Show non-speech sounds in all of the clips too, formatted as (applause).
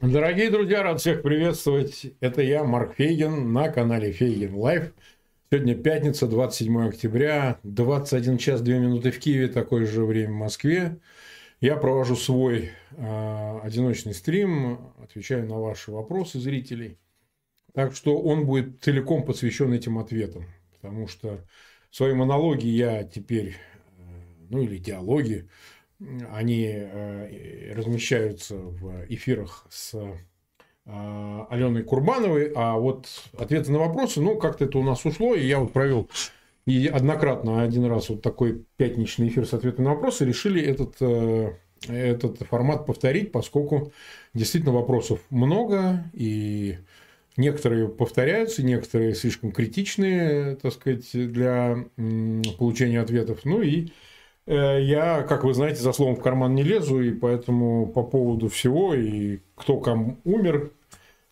Дорогие друзья, рад всех приветствовать. Это я, Марк Фейгин, на канале Фейгин Лайв. Сегодня пятница, 27 октября, 21 час 2 минуты в Киеве, такое же время в Москве. Я провожу свой э, одиночный стрим, отвечаю на ваши вопросы зрителей. Так что он будет целиком посвящен этим ответам. Потому что свои монологи я теперь, э, ну или диалоги, они э, размещаются в эфирах с э, Аленой Курбановой, а вот ответы на вопросы, ну, как-то это у нас ушло, и я вот провел и однократно один раз вот такой пятничный эфир с ответами на вопросы, решили этот, э, этот формат повторить, поскольку действительно вопросов много, и некоторые повторяются, некоторые слишком критичные, так сказать, для получения ответов, ну и я, как вы знаете, за словом в карман не лезу, и поэтому по поводу всего, и кто кому умер,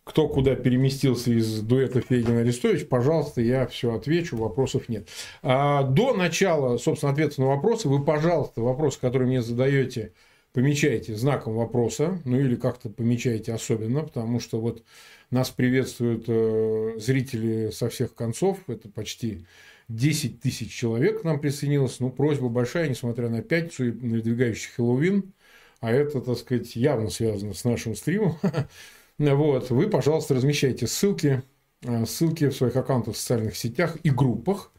кто куда переместился из дуэта Фейгин Арестович, пожалуйста, я все отвечу, вопросов нет. А до начала, собственно, ответа на вопросы, вы, пожалуйста, вопросы, которые мне задаете, помечайте знаком вопроса, ну или как-то помечайте особенно, потому что вот нас приветствуют э, зрители со всех концов, это почти 10 тысяч человек к нам присоединилось. Ну, просьба большая, несмотря на пятницу и надвигающий Хэллоуин. А это, так сказать, явно связано с нашим стримом. (laughs) Вот. Вы, пожалуйста, размещайте ссылки, э, ссылки в своих аккаунтах в социальных сетях и группах.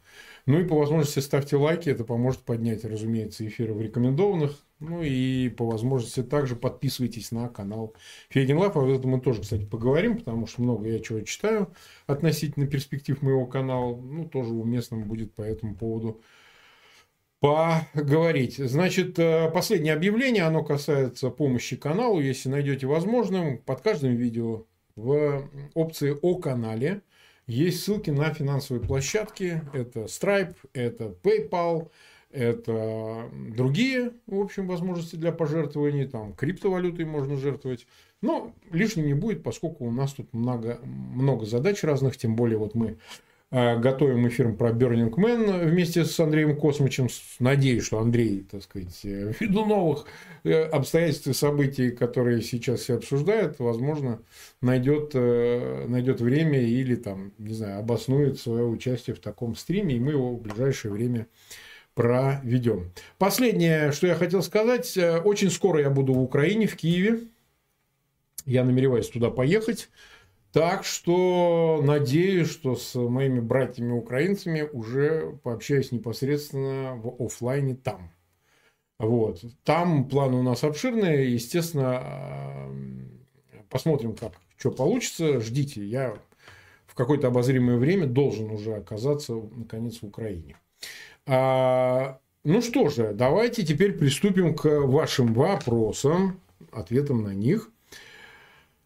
Ну и по возможности ставьте лайки, это поможет поднять, разумеется, эфиры в рекомендованных. Ну и по возможности также подписывайтесь на канал Фейгин Лав. Об этом мы тоже, кстати, поговорим, потому что много я чего читаю относительно перспектив моего канала. Ну, тоже уместно будет по этому поводу поговорить. Значит, э, последнее объявление, оно касается помощи каналу. Если найдете возможным, под каждым видео в опции о канале есть ссылки на финансовые площадки. Это Stripe, это PayPal, это другие, в общем, возможности для пожертвований. Там криптовалютой можно жертвовать. Но лишним не будет, поскольку у нас тут много, много задач разных. Тем более вот мы Э, готовим эфир про Burning Man вместе с Андреем Космичем. Надеюсь, что Андрей, так сказать, э, ввиду новых э, обстоятельств и событий, которые сейчас все обсуждают, возможно, найдет, найдет время или там, не знаю, обоснует свое участие в таком стриме, и мы его в ближайшее время проведем. Последнее, что я хотел сказать, очень скоро я буду в Украине, в Киеве. Я намереваюсь туда поехать. Так что надеюсь, что с моими братьями-украинцами уже пообщаюсь непосредственно в офлайне там. Вот. Там планы у нас обширные. Естественно, а, посмотрим, как что получится. Ждите. Я в какое-то обозримое время должен уже оказаться, наконец, в Украине. А, ну что же, давайте теперь приступим к вашим вопросам, ответам на них.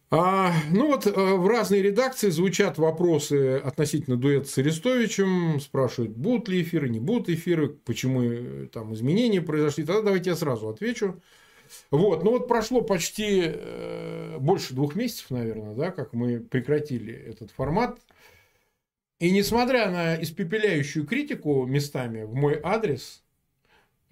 А, ну вот э, в разные редакции звучат вопросы относительно дуэта с Арестовичем, спрашивают, будут ли эфиры, не будут эфиры, почему э, там изменения произошли. Тогда давайте я сразу отвечу. Вот, ну вот прошло почти э, больше двух месяцев, наверное, да, как мы прекратили этот формат. И несмотря на испепеляющую критику местами в мой адрес,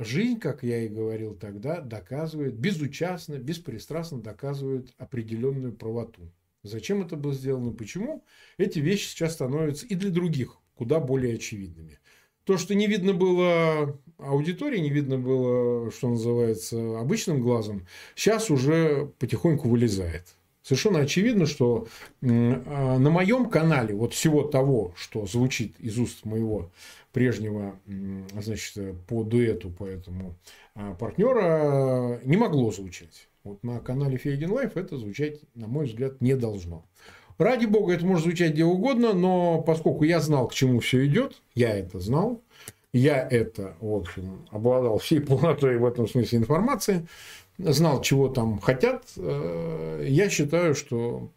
Жизнь, как я и говорил тогда, доказывает, безучастно, беспристрастно доказывает определенную правоту. Зачем это было сделано, почему, эти вещи сейчас становятся и для других куда более очевидными. То, что не видно было аудитории, не видно было, что называется, обычным глазом, сейчас уже потихоньку вылезает. Совершенно очевидно, что а, на моем канале вот всего того, что звучит из уст моего прежнего, значит, по дуэту, по этому а, партнера, не могло звучать. Вот на канале Фейгин Live это звучать, на мой взгляд, не должно. Ради бога, это может звучать где угодно, но поскольку я знал, к чему все идет, я это знал, я это, в общем, обладал всей полнотой в этом смысле информации, знал, чего там хотят, э, я считаю, что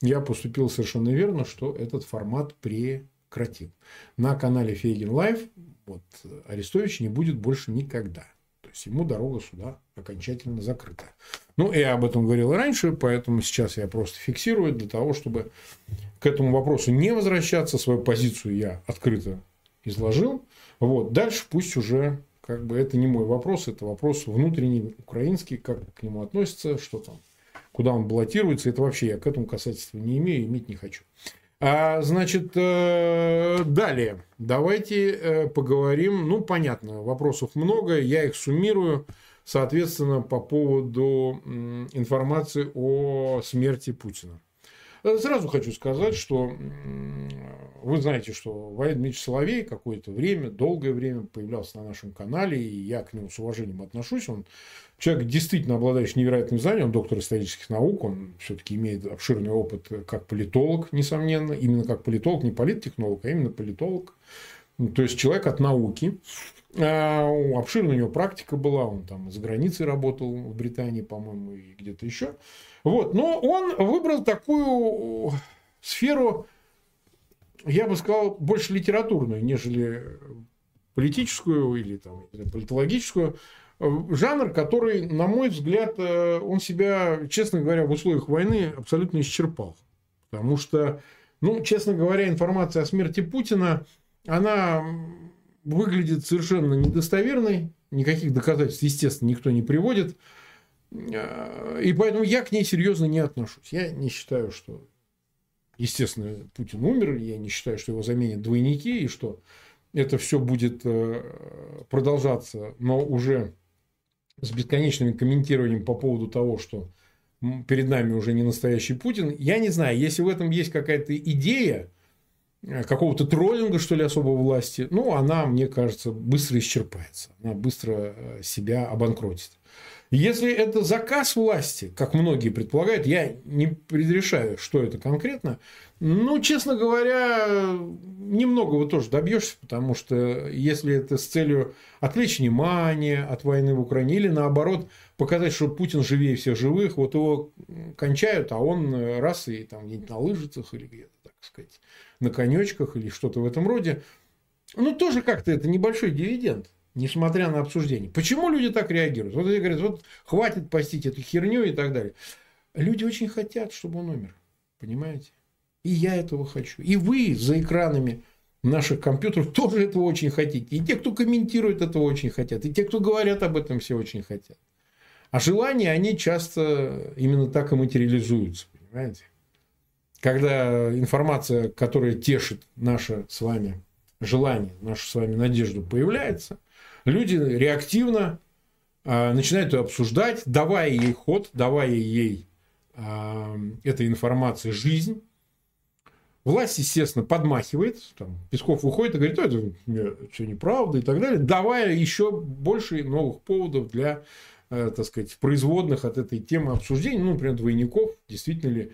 я поступил совершенно верно, что этот формат прекратил. На канале Фейгин Live вот, Арестович не будет больше никогда. То есть ему дорога сюда окончательно закрыта. Ну, я об этом говорил и раньше, поэтому сейчас я просто фиксирую для того, чтобы к этому вопросу не возвращаться. Свою позицию я открыто изложил. Вот. Дальше пусть уже как бы это не мой вопрос, это вопрос внутренний, украинский, как к нему относятся, что там, куда он баллотируется. Это вообще я к этому касательства не имею, иметь не хочу. А, значит, э, далее. Давайте э, поговорим. Ну, понятно, вопросов много, я их суммирую. Соответственно, по поводу информации о смерти Путина. Э, сразу хочу сказать, что вы знаете, что Валерий Дмитриевич Соловей какое-то время, долгое время появлялся на нашем канале, и я к нему с уважением отношусь. Он человек, действительно обладающий невероятным знанием, он доктор исторических наук, он все-таки имеет обширный опыт как политолог, несомненно, именно как политолог, не политтехнолог, а именно политолог. То есть человек от науки, а, обширная у него практика была, он там за границей работал, в Британии, по-моему, и где-то еще. Вот. Но он выбрал такую сферу, я бы сказал, больше литературную, нежели политическую или там, политологическую. Жанр, который, на мой взгляд, э, он себя, честно говоря, в условиях войны абсолютно исчерпал. Потому что, ну, честно говоря, информация о смерти Путина, она выглядит совершенно недостоверной, никаких доказательств, естественно, никто не приводит. И поэтому я к ней серьезно не отношусь. Я не считаю, что, естественно, Путин умер, я не считаю, что его заменят двойники, и что это все будет э, продолжаться, но уже с бесконечным комментированием по поводу того, что перед нами уже не настоящий Путин. Я не знаю, если в этом есть какая-то идея, Э, какого-то троллинга, что ли, особой власти, ну, она, мне кажется, быстро исчерпается. Она быстро э, себя обанкротит. Если это заказ власти, как многие предполагают, я не предрешаю, что это конкретно, ну, честно говоря, немного тоже добьешься, потому что если это с целью отвлечь внимание от войны в Украине или наоборот показать, что Путин живее всех живых, вот его кончают, а он раз и там где-нибудь на лыжицах или где-то, так сказать, на конечках или что-то в этом роде. Ну, тоже как-то это небольшой дивиденд, несмотря на обсуждение. Почему люди так реагируют? Вот они говорят, вот хватит постить эту херню и так далее. Люди очень хотят, чтобы он умер. Понимаете? И я этого хочу. И вы за экранами наших компьютеров тоже этого очень хотите. И те, кто комментирует, этого очень хотят. И те, кто говорят об этом, все очень хотят. А желания, они часто именно так и материализуются. Понимаете? когда информация, которая тешит наше с вами желание, нашу с вами надежду появляется, люди реактивно э, начинают ее обсуждать, давая ей ход, давая ей э, этой информации жизнь. Власть, естественно, подмахивает, там, Песков выходит и говорит, это нет, все неправда и так далее, давая еще больше новых поводов для, э, так сказать, производных от этой темы обсуждений, ну, например, двойников, действительно ли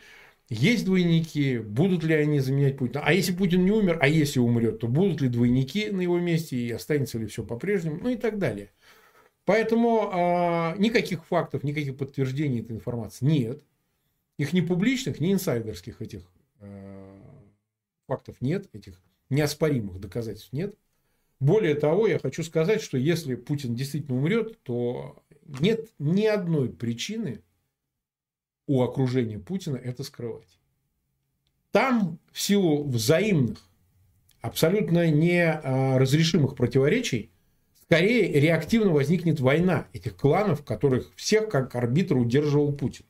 есть двойники, будут ли они заменять Путина? А если Путин не умер, а если умрет, то будут ли двойники на его месте и останется ли все по-прежнему, ну и так далее. Поэтому э, никаких фактов, никаких подтверждений этой информации нет. Их ни публичных, ни инсайдерских этих э, фактов нет, этих неоспоримых доказательств нет. Более того, я хочу сказать, что если Путин действительно умрет, то нет ни одной причины у окружения Путина это скрывать. Там в силу взаимных, абсолютно неразрешимых противоречий, скорее реактивно возникнет война этих кланов, которых всех как арбитр удерживал Путин.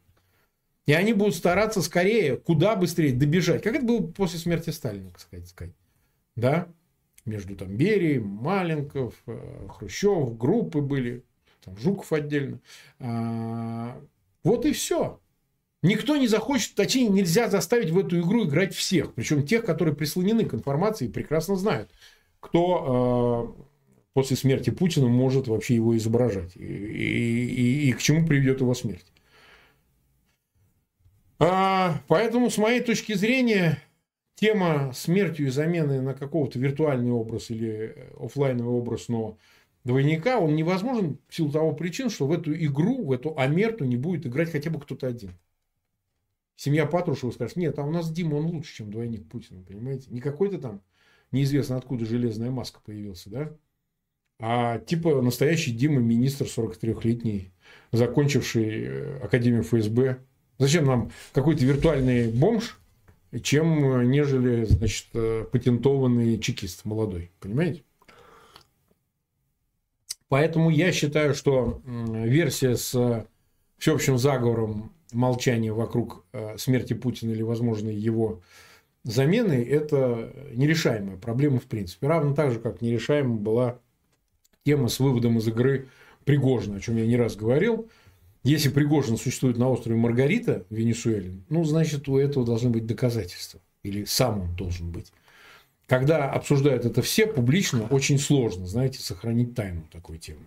И они будут стараться скорее, куда быстрее добежать. Как это было после смерти Сталина, кстати сказать. Да? Между там Берией, Маленков, э, Хрущев, группы были, там Жуков отдельно. А, вот и все. Никто не захочет, точнее, нельзя заставить в эту игру играть всех. Причем тех, которые прислонены к информации и прекрасно знают, кто э, после смерти Путина может вообще его изображать. И, и, и, и к чему приведет его смерть. А, поэтому, с моей точки зрения, тема смертью и замены на какого-то виртуальный образ или офлайновый образ, но двойника, он невозможен в силу того причин, что в эту игру, в эту амерту не будет играть хотя бы кто-то один. Семья Патрушева скажет, нет, а у нас Дима, он лучше, чем двойник Путина, понимаете? Не какой-то там неизвестно откуда железная маска появился, да? А типа настоящий Дима, министр 43-летний, закончивший э, Академию ФСБ. Зачем нам какой-то виртуальный бомж, чем э, нежели, значит, э, патентованный чекист молодой, понимаете? Поэтому я считаю, что версия с всеобщим заговором молчания вокруг э, смерти Путина или возможной его замены – это нерешаемая проблема в принципе. Равно так же, как нерешаема была тема с выводом из игры Пригожина, о чем я не раз говорил. Если Пригожин существует на острове Маргарита в Венесуэле, ну, значит, у этого должны быть доказательства. Или сам он должен быть. Когда обсуждают это все публично, очень сложно, знаете, сохранить тайну такой темы.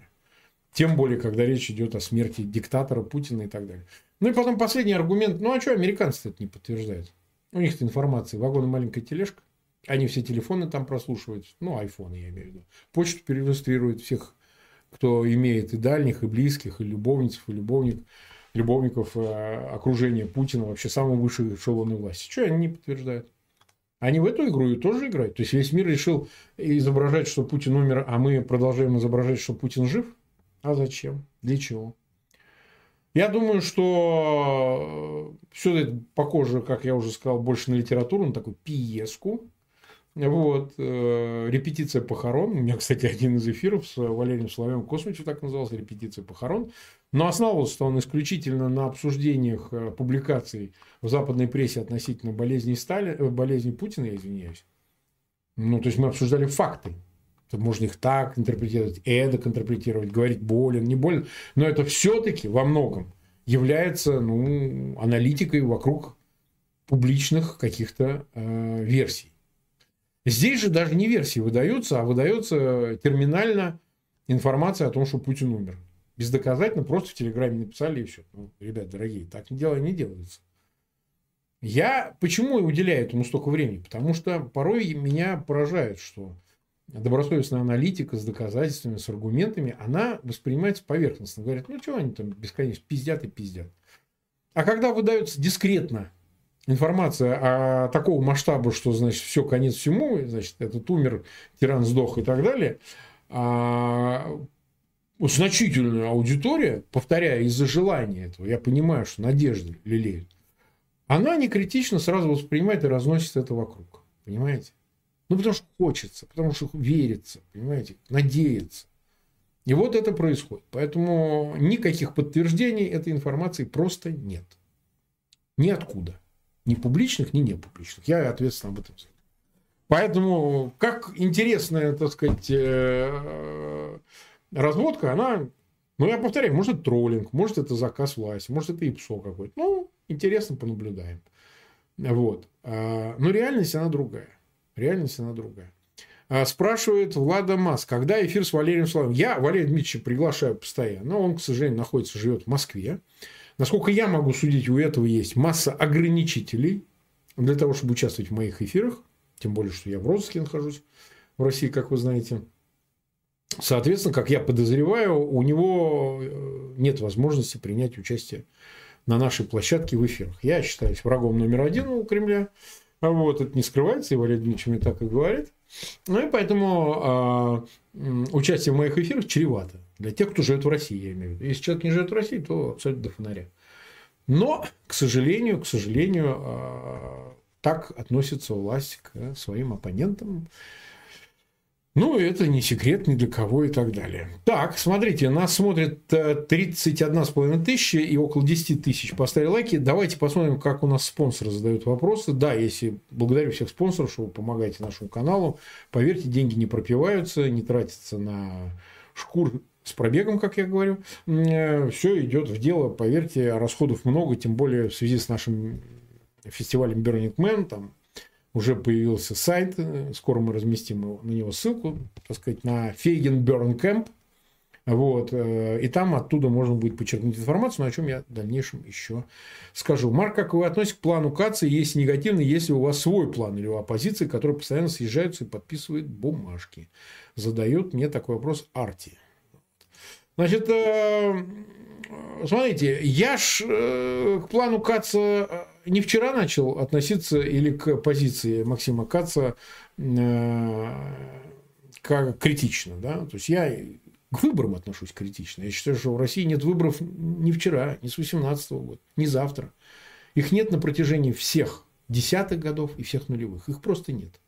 Тем более, когда речь идет о смерти диктатора Путина и так далее. Ну и потом последний аргумент. Ну а что американцы это не подтверждают? У них-то информация. Вагон и маленькая тележка. Они все телефоны там прослушивают. Ну, айфоны, я имею в виду. Почту перерегистрируют всех, кто имеет и дальних, и близких, и любовниц, и любовник, любовников э, окружения Путина, вообще самого высшего эшелона власти. Что они не подтверждают? Они в эту игру тоже играют. То есть весь мир решил изображать, что Путин умер, а мы продолжаем изображать, что Путин жив. А зачем? Для чего? Я думаю, что э, все это похоже, как я уже сказал, больше на литературу, на такую пьеску. Вот. Э, репетиция похорон. У меня, кстати, один из эфиров с Валерием Соловьем Космичем так назывался, репетиция похорон. Но основывался он исключительно на обсуждениях э, публикаций в западной прессе относительно болезни, Стали... болезни Путина, я извиняюсь. Ну, то есть мы обсуждали факты. Можно их так интерпретировать, эдак интерпретировать, говорить болен, не болен. Но это все-таки во многом является ну, аналитикой вокруг публичных каких-то э, версий. Здесь же даже не версии выдаются, а выдается терминально информация о том, что Путин умер. Бездоказательно, просто в Телеграме написали и все. Ну, ребят, дорогие, так дело, не делается. Я почему уделяю этому столько времени? Потому что порой меня поражает, что добросовестная аналитика с доказательствами, с аргументами, она воспринимается поверхностно. Говорят, ну, что они там бесконечно пиздят и пиздят. А когда выдается дискретно информация о такого масштаба, что, значит, все, конец всему, значит, этот умер, тиран сдох и так далее, а значительная аудитория, повторяя, из-за желания этого, я понимаю, что надежды лелеют, она не критично сразу воспринимает и разносит это вокруг. Понимаете? Ну, потому что хочется, потому что верится, понимаете, надеется. И вот это происходит. Поэтому никаких подтверждений этой информации просто нет. Ниоткуда. Ни публичных, ни непубличных. Я ответственно об этом знаю. Поэтому, как интересная, так сказать, э, разводка, она, ну, я повторяю, может, это троллинг, может, это заказ власти, может, это ИПСО какой-то. Ну, интересно, понаблюдаем. Вот. А, но реальность, она другая. Реальность, она другая. А, спрашивает Влада Мас, когда эфир с Валерием Славовым? Я Валерия Дмитриевича приглашаю постоянно. но Он, к сожалению, находится, живет в Москве. Насколько я могу судить, у этого есть масса ограничителей для того, чтобы участвовать в моих эфирах. Тем более, что я в розыске нахожусь в России, как вы знаете. Соответственно, как я подозреваю, у него э, нет возможности принять участие на нашей площадке в эфирах. Я считаюсь врагом номер один у Кремля. Вот, это не скрывается, и Валерий Дмитриевич так и говорит. Ну и поэтому э, участие в моих эфирах чревато. Для тех, кто живет в России, я имею в виду. Если человек не живет в России, то абсолютно до фонаря. Но, к сожалению, к сожалению, э, так относится власть к своим оппонентам. Ну, это не секрет ни для кого и так далее. Так, смотрите, нас смотрит 31,5 э, тысячи и около 10 тысяч поставили лайки. Давайте посмотрим, как у нас спонсоры задают вопросы. Да, если благодарю всех спонсоров, что вы помогаете нашему каналу. Поверьте, деньги не пропиваются, не тратятся на шкур с пробегом, как я говорю. Э, Все идет в дело, поверьте, расходов много, тем более в связи с нашим фестивалем Burning Man, там уже появился сайт, скоро мы разместим на него ссылку, так сказать, на Фейген Burn Camp. Вот, э, и там оттуда можно будет подчеркнуть информацию, о чем я в дальнейшем еще скажу. Марк, как вы относитесь к плану КАЦИ, если негативный, если у вас свой план или у оппозиции, которые постоянно съезжаются и подписывают бумажки? Задает мне такой вопрос Арти. Значит, э, смотрите, я ж э, к плану Каца не вчера начал относиться или к позиции Максима Каца э, как критично. Да? То есть я к выборам отношусь критично. Я считаю, что в России нет выборов ни вчера, ни с 18 года, ни завтра. Их нет на протяжении всех десятых годов и всех нулевых. Их просто нет.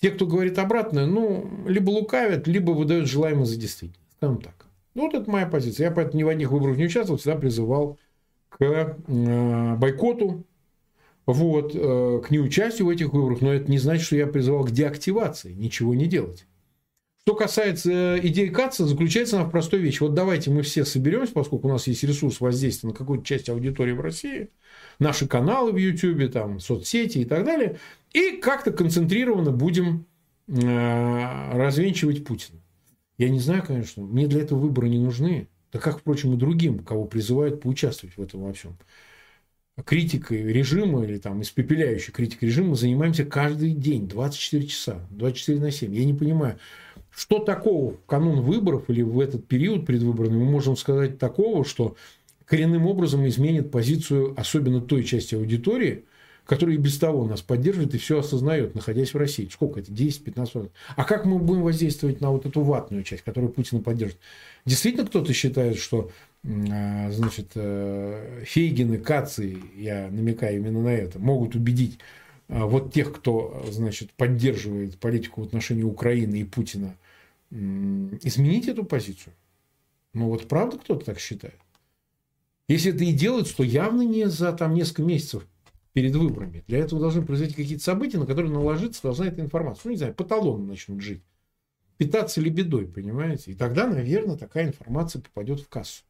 Те, кто говорит обратное, ну, либо лукавят, либо выдают желаемое за действительность. Скажем так. Ну, вот это моя позиция. Я поэтому ни в одних выборах не участвовал, всегда призывал к э, бойкоту, вот, э, к неучастию в этих выборах, но это не значит, что я призывал к деактивации, ничего не делать. Что касается идеи КАЦа, заключается она в простой вещи. Вот давайте мы все соберемся, поскольку у нас есть ресурс воздействия на какую-то часть аудитории в России, наши каналы в YouTube, там, соцсети и так далее, и как-то концентрированно будем э, развенчивать Путина. Я не знаю, конечно, мне для этого выборы не нужны. Да как, впрочем, и другим, кого призывают поучаствовать в этом во всем. Критикой режима или там испепеляющей критикой режима занимаемся каждый день, 24 часа, 24 на 7. Я не понимаю, что такого в канун выборов или в этот период предвыборный мы можем сказать такого, что коренным образом изменит позицию особенно той части аудитории – который и без того нас поддерживает и все осознает, находясь в России. Сколько это? 10-15 А как мы будем воздействовать на вот эту ватную часть, которую Путин поддерживает? Действительно кто-то считает, что а, значит, э, Фейгин и Каци, я намекаю именно на это, могут убедить а, вот тех, кто значит, поддерживает политику в отношении Украины и Путина, изменить эту позицию? Ну вот правда кто-то так считает? Если это и делается, то явно не за там, несколько месяцев перед выборами. Для этого должны произойти какие-то события, на которые наложиться должна эта информация. Ну, не знаю, по талону начнут жить. Питаться лебедой, понимаете? И тогда, наверное, такая информация попадет в кассу.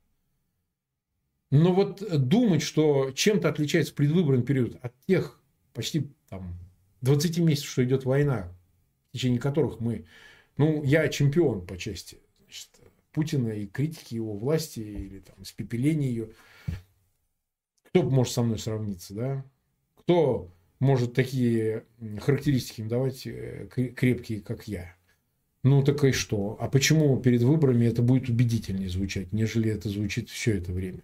Но вот думать, что чем-то отличается предвыборный период от тех почти там, 20 месяцев, что идет война, в течение которых мы... Ну, я чемпион по части значит, Путина и критики его власти или там, испепеления ее. Кто может со мной сравниться, да? Кто может такие характеристики им давать э, крепкие, как я? Ну так и что? А почему перед выборами это будет убедительнее звучать, нежели это звучит все это время?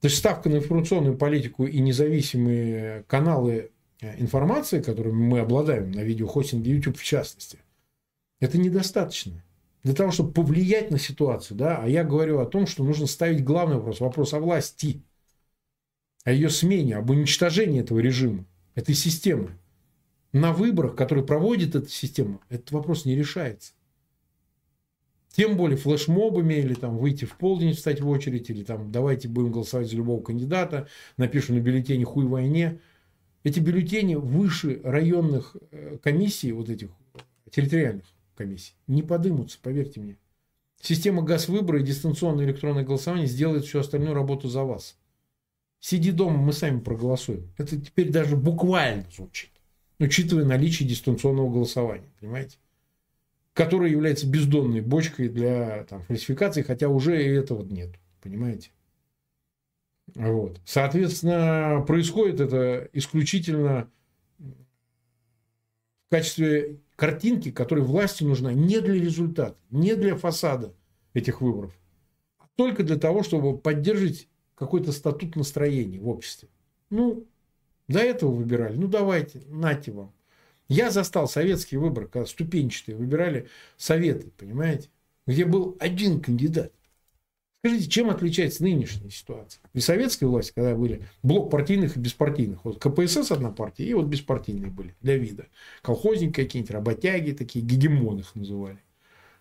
То есть ставка на информационную политику и независимые каналы э, информации, которыми мы обладаем на видеохостинге YouTube в частности, это недостаточно. Для того, чтобы повлиять на ситуацию, да, а я говорю о том, что нужно ставить главный вопрос, вопрос о власти о ее смене, об уничтожении этого режима, этой системы. На выборах, которые проводит эта система, этот вопрос не решается. Тем более флешмобами или там выйти в полдень, встать в очередь, или там давайте будем голосовать за любого кандидата, напишем на бюллетене хуй войне. Эти бюллетени выше районных э, комиссий, вот этих территориальных комиссий, не подымутся, поверьте мне. Система газ-выбора и дистанционное электронное голосование сделает всю остальную работу за вас. Сиди дома, мы сами проголосуем. Это теперь даже буквально звучит, учитывая наличие дистанционного голосования, понимаете? Которое является бездонной бочкой для там, фальсификации, хотя уже и этого нет, понимаете? Вот. Соответственно, происходит это исключительно в качестве картинки, которой власти нужна не для результата, не для фасада этих выборов, а только для того, чтобы поддерживать какой-то статут настроения в обществе. Ну, до этого выбирали. Ну, давайте, нате вам. Я застал советские выборы, когда ступенчатые выбирали советы, понимаете? Где был один кандидат. Скажите, чем отличается нынешняя ситуация? При советской власти, когда были блок партийных и беспартийных. Вот КПСС одна партия, и вот беспартийные были для вида. Колхозники какие-нибудь, работяги такие, гегемоны их называли.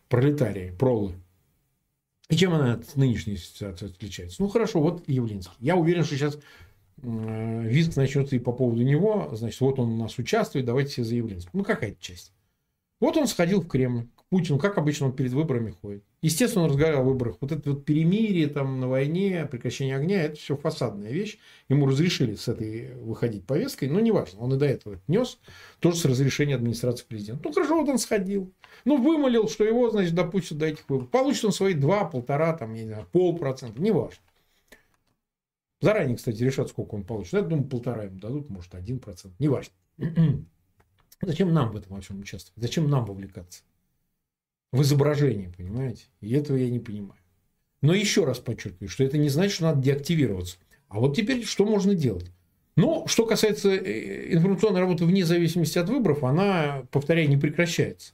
Пролетарии, пролы. И чем она от нынешней ситуации отличается? Ну, хорошо, вот Явлинский. Я уверен, что сейчас визг начнется и по поводу него. Значит, вот он у нас участвует, давайте все за Явлинского. Ну, какая-то часть. Вот он сходил в Кремль Путину, как обычно он перед выборами ходит. Естественно, он разговаривал о выборах. Вот это вот перемирие там на войне, прекращение огня, это все фасадная вещь. Ему разрешили с этой выходить повесткой, но неважно, он и до этого нес, тоже с разрешения администрации президента. Ну, хорошо, вот он сходил. Ну, вымолил, что его, значит, допустят до этих выборов. Получит он свои 2, полтора, там, я не знаю, полпроцента, неважно. Заранее, кстати, решат, сколько он получит. Я думаю, полтора ему дадут, может, один процент, неважно. (clears throat) Зачем нам в этом во всем участвовать? Зачем нам вовлекаться? В изображении, понимаете? И этого я не понимаю. Но еще раз подчеркиваю, что это не значит, что надо деактивироваться. А вот теперь что можно делать? Но что касается э, информационной работы вне зависимости от выборов, она, повторяю, не прекращается.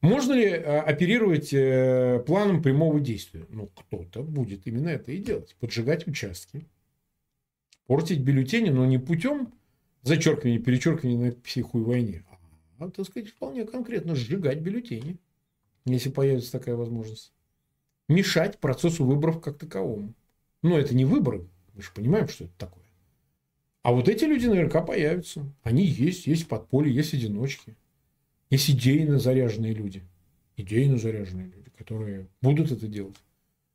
Можно ли э, оперировать э, планом прямого действия? Ну, кто-то будет именно это и делать. Поджигать участки. Портить бюллетени, но не путем зачеркивания, перечеркивания на психуй войне, а, так сказать, вполне конкретно сжигать бюллетени. если появится такая возможность. Мешать процессу выборов как таковому. Но это не выборы. Мы же понимаем, что это такое. А вот эти люди наверняка появятся. Они есть, есть подполье, есть одиночки. Есть идейно заряженные люди. Идейно заряженные люди, которые будут это делать.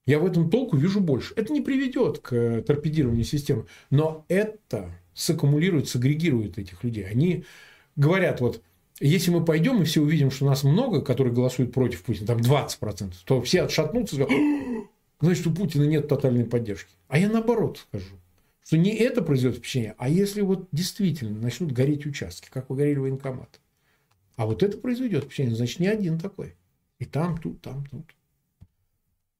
Я в этом толку вижу больше. Это не приведет к торпедированию системы, но это саккумулирует, сагрегирует этих людей. Они говорят, вот, если мы пойдем и все увидим, что нас много, которые голосуют против Путина, там 20%, то все отшатнутся и скажут, значит, у Путина нет тотальной поддержки. А я наоборот скажу, что не это произведет впечатление, а если вот действительно начнут гореть участки, как погорели военкоматы. А вот это произведет впечатление, значит, не один такой. И там, тут, там, тут.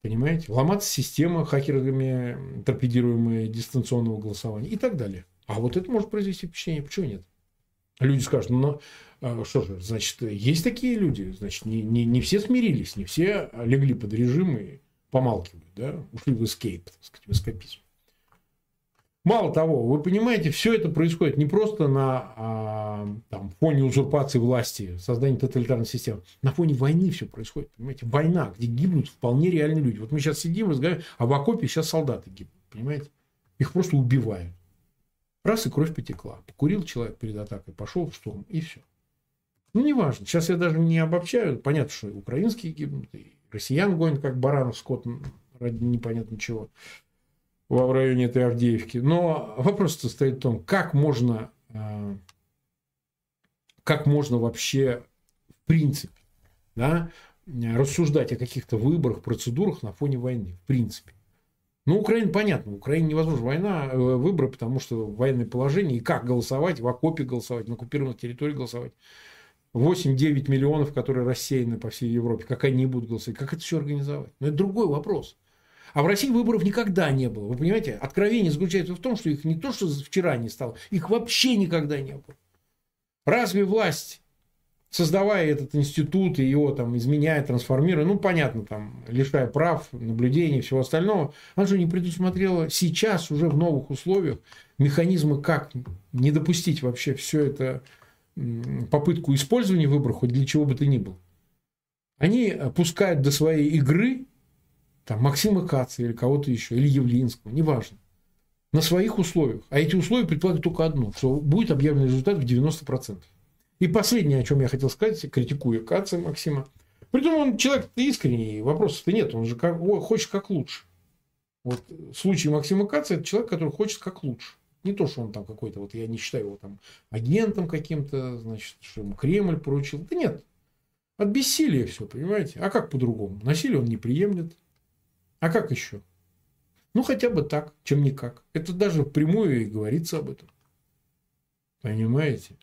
Понимаете? Ломаться система хакерами, торпедируемая дистанционного голосования и так далее. А вот это может произвести впечатление. Почему нет? Люди скажут, ну, а, что же, значит, есть такие люди, значит, не, не, не все смирились, не все легли под режим и помалкивают, да, ушли в эскейп, так сказать, в эскапизм. Мало того, вы понимаете, все это происходит не просто на а, там, фоне узурпации власти, создания тоталитарной системы. На фоне войны все происходит. Понимаете, война, где гибнут вполне реальные люди. Вот мы сейчас сидим, разговариваем, а в окопе сейчас солдаты гибнут. Понимаете? Их просто убивают. Раз и кровь потекла. Покурил человек перед атакой, пошел в штурм, и все. Ну, неважно. Сейчас я даже не обобщаю. Понятно, что и украинские гибнут, и россиян гонят, как баранов, скот ради непонятно чего в районе этой Авдеевки. Но вопрос состоит в том, как можно, э, как можно вообще в принципе да, рассуждать о каких-то выборах, процедурах на фоне войны. В принципе. Ну, Украина, понятно, Украине невозможна война, э, выборы, потому что военное положение, и как голосовать, в окопе голосовать, на оккупированных территориях голосовать. 8-9 миллионов, которые рассеяны по всей Европе, как они будут голосовать, как это все организовать? Но это другой вопрос. А в России выборов никогда не было. Вы понимаете, откровение заключается в том, что их не то, что вчера не стало, их вообще никогда не было. Разве власть, создавая этот институт и его там изменяя, трансформируя, ну, понятно, там, лишая прав, наблюдений всего остального, она же не предусмотрела сейчас уже в новых условиях механизмы, как не допустить вообще все это попытку использования выборов хоть для чего бы то ни было. Они пускают до своей игры там, Максима Каца или кого-то еще, или Явлинского, неважно, на своих условиях. А эти условия предполагают только одно, что будет объявлен результат в 90%. И последнее, о чем я хотел сказать, критикуя Каца Максима. Притом он человек искренний, вопросов-то нет, он же как, о, хочет как лучше. Вот в случае Максима Каца это человек, который хочет как лучше. Не то, что он там какой-то, вот я не считаю его там агентом каким-то, значит, что ему Кремль поручил. Да нет. От бессилия все, понимаете? А как по-другому? Насилие он не приемлет. А как еще? Ну, хотя бы так, чем никак. Это даже впрямую и говорится об этом. Понимаете?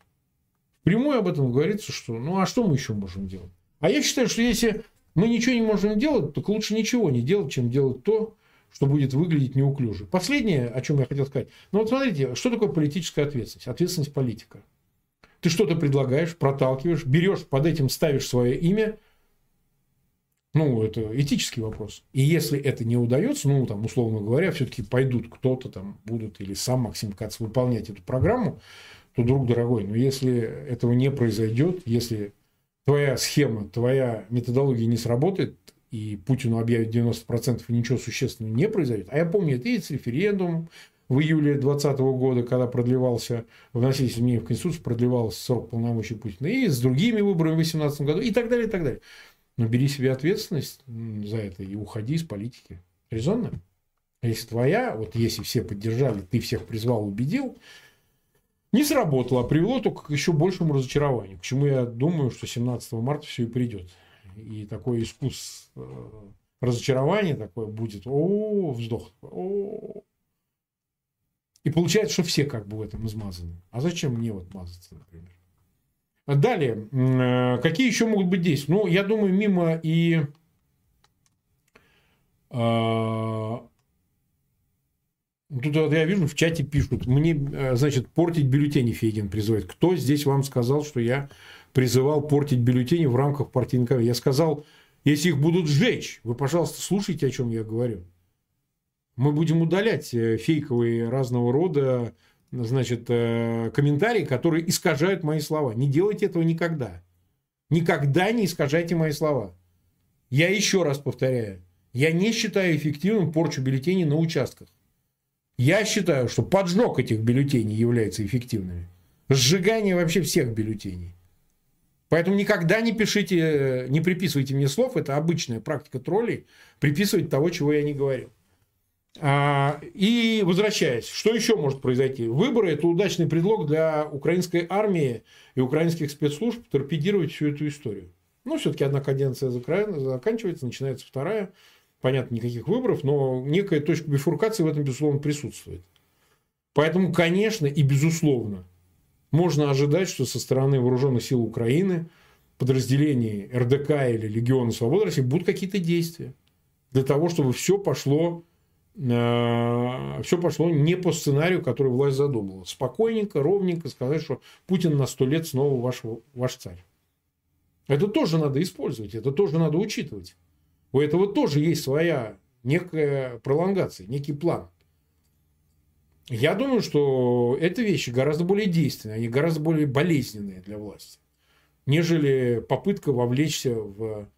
Впрямую об этом говорится, что ну а что мы еще можем делать? А я считаю, что если мы ничего не можем делать, то лучше ничего не делать, чем делать то, что будет выглядеть неуклюже. Последнее, о чем я хотел сказать. Ну вот смотрите, что такое политическая ответственность? Ответственность политика. Ты что-то предлагаешь, проталкиваешь, берешь, под этим ставишь свое имя, ну, это этический вопрос. И если это не удается, ну, там, условно говоря, все-таки пойдут кто-то там, будут или сам Максим Кац выполнять эту программу, то, друг дорогой, но если этого не произойдет, если твоя схема, твоя методология не сработает, и Путину объявят 90% и ничего существенного не произойдет. А я помню, это и с референдумом в июле 2020 года, когда продлевался, вносились изменения в Конституцию, продлевался срок полномочий Путина, и с другими выборами в 2018 году, и так далее, и так далее. Но бери себе ответственность за это и уходи из политики. Резонно? Если твоя, вот если все поддержали, ты всех призвал, убедил, не сработало, а привело только к еще большему разочарованию. К чему я думаю, что 17 марта все и придет. И такой искус э, разочарования такое будет. О, вздох. О. И получается, что все как бы в этом измазаны. А зачем мне вот мазаться, например? Далее, э, какие еще могут быть действия? Ну, я думаю, мимо и а, Тут вот я вижу, в чате пишут, мне, э, значит, портить бюллетени Фейгин призывает. Кто здесь вам сказал, что я призывал портить бюллетени в рамках кампании? Я сказал, если их будут сжечь, вы, пожалуйста, слушайте, о чем я говорю. Мы будем удалять э, фейковые разного рода значит, э, комментарии, которые искажают мои слова. Не делайте этого никогда. Никогда не искажайте мои слова. Я еще раз повторяю, я не считаю эффективным порчу бюллетеней на участках. Я считаю, что поджог этих бюллетеней является эффективным. Сжигание вообще всех бюллетеней. Поэтому никогда не пишите, не приписывайте мне слов. Это обычная практика троллей. Приписывать того, чего я не говорил. А, и возвращаясь, что еще может произойти? Выборы – это удачный предлог для украинской армии и украинских спецслужб торпедировать всю эту историю. Ну, все-таки одна каденция заканчивается, начинается вторая. Понятно, никаких выборов, но некая точка бифуркации в этом, безусловно, присутствует. Поэтому, конечно и безусловно, можно ожидать, что со стороны вооруженных сил Украины, подразделений РДК или Легиона Свободы России будут какие-то действия для того, чтобы все пошло Э, все пошло не по сценарию, который власть задумала. Спокойненько, ровненько сказать, что Путин на сто лет снова ваш, ваш царь. Это тоже надо использовать, это тоже надо учитывать. У этого тоже есть своя некая пролонгация, некий план. Я думаю, что эти вещи гораздо более действенные, они гораздо более болезненные для власти, нежели попытка вовлечься в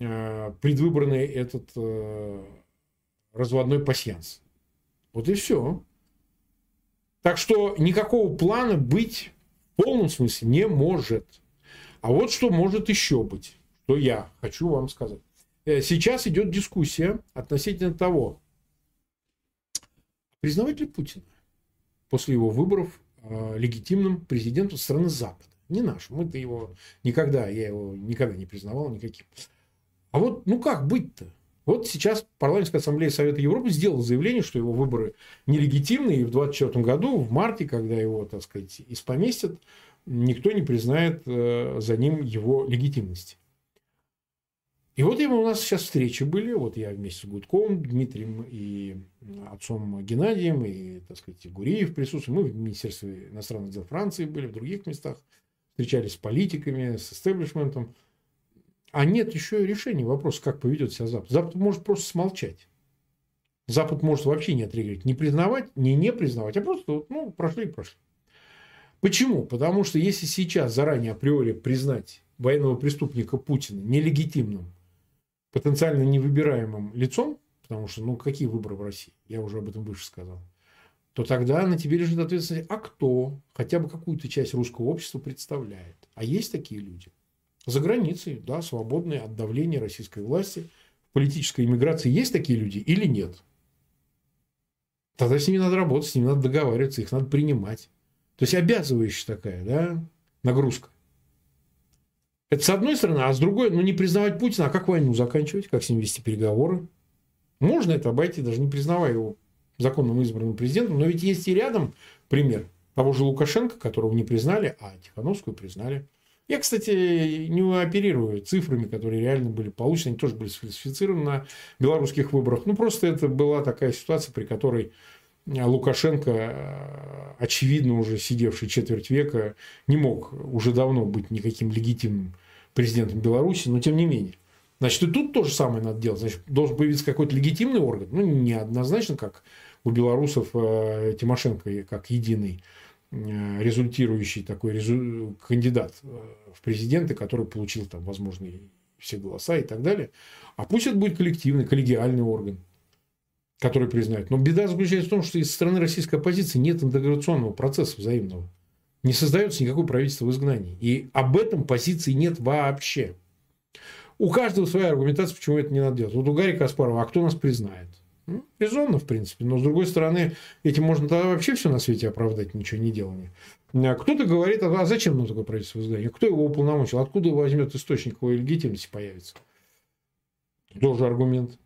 э, предвыборный этот э, разводной пасьянс. Вот и все. Так что никакого плана быть в полном смысле не может. А вот что может еще быть, что я хочу вам сказать. Э, сейчас идет дискуссия относительно того, признавать ли Путина после его выборов э, легитимным президентом страны Запада. Не наш. Мы-то его никогда, я его никогда не признавал никаким. А вот, ну как быть-то? Вот сейчас парламентская ассамблея Совета Европы сделала заявление, что его выборы нелегитимны, и в 2024 году, в марте, когда его, так сказать, испоместят, никто не признает э, за ним его легитимности. И вот у нас сейчас встречи были, вот я вместе с Гудковым, Дмитрием и отцом Геннадием, и, так сказать, Гуриев присутствовали, мы в Министерстве иностранных дел Франции были, в других местах, встречались с политиками, с истеблишментом, а нет еще и решения вопроса, как поведет себя Запад. Запад может просто смолчать. Запад может вообще не отреагировать. Не признавать, не не признавать, а просто, ну, прошли и прошли. Почему? Потому что если сейчас заранее априори признать военного преступника Путина нелегитимным, потенциально невыбираемым лицом, потому что, ну, какие выборы в России? Я уже об этом выше сказал. То тогда на тебе лежит ответственность, а кто хотя бы какую-то часть русского общества представляет. А есть такие люди за границей, да, свободные от давления российской власти. В политической иммиграции есть такие люди или нет? Тогда с ними надо работать, с ними надо договариваться, их надо принимать. То есть обязывающая такая да, нагрузка. Это с одной стороны, а с другой, ну не признавать Путина, а как войну заканчивать, как с ним вести переговоры? Можно это обойти, даже не признавая его законным избранным президентом, но ведь есть и рядом пример того же Лукашенко, которого не признали, а Тихановскую признали. Я, кстати, не оперирую цифрами, которые реально были получены. Они тоже были сфальсифицированы на белорусских выборах. Ну, просто это была такая ситуация, при которой Лукашенко, э, очевидно уже сидевший четверть века, не мог уже давно быть никаким легитимным президентом Беларуси, но тем не менее. Значит, и тут то же самое надо делать. Значит, должен появиться какой-то легитимный орган. Ну, не однозначно, как у белорусов э, Тимошенко, как единый Э, результирующий такой резу... кандидат э, в президенты, который получил там возможные все голоса и так далее. А пусть это будет коллективный, коллегиальный орган, который признает. Но беда заключается в том, что из стороны российской оппозиции нет интеграционного процесса взаимного. Не создается никакое правительство в изгнании. И об этом позиции нет вообще. У каждого своя аргументация, почему это не надо делать. Вот у Гарри Каспарова, а кто нас признает? Ну, резонно, в принципе. Но, с другой стороны, этим можно тогда вообще все на свете оправдать, ничего не делание. А кто-то говорит, а зачем нам такое правительство издания? Кто его уполномочил? Откуда возьмет источник его легитимности появится? Тоже аргумент.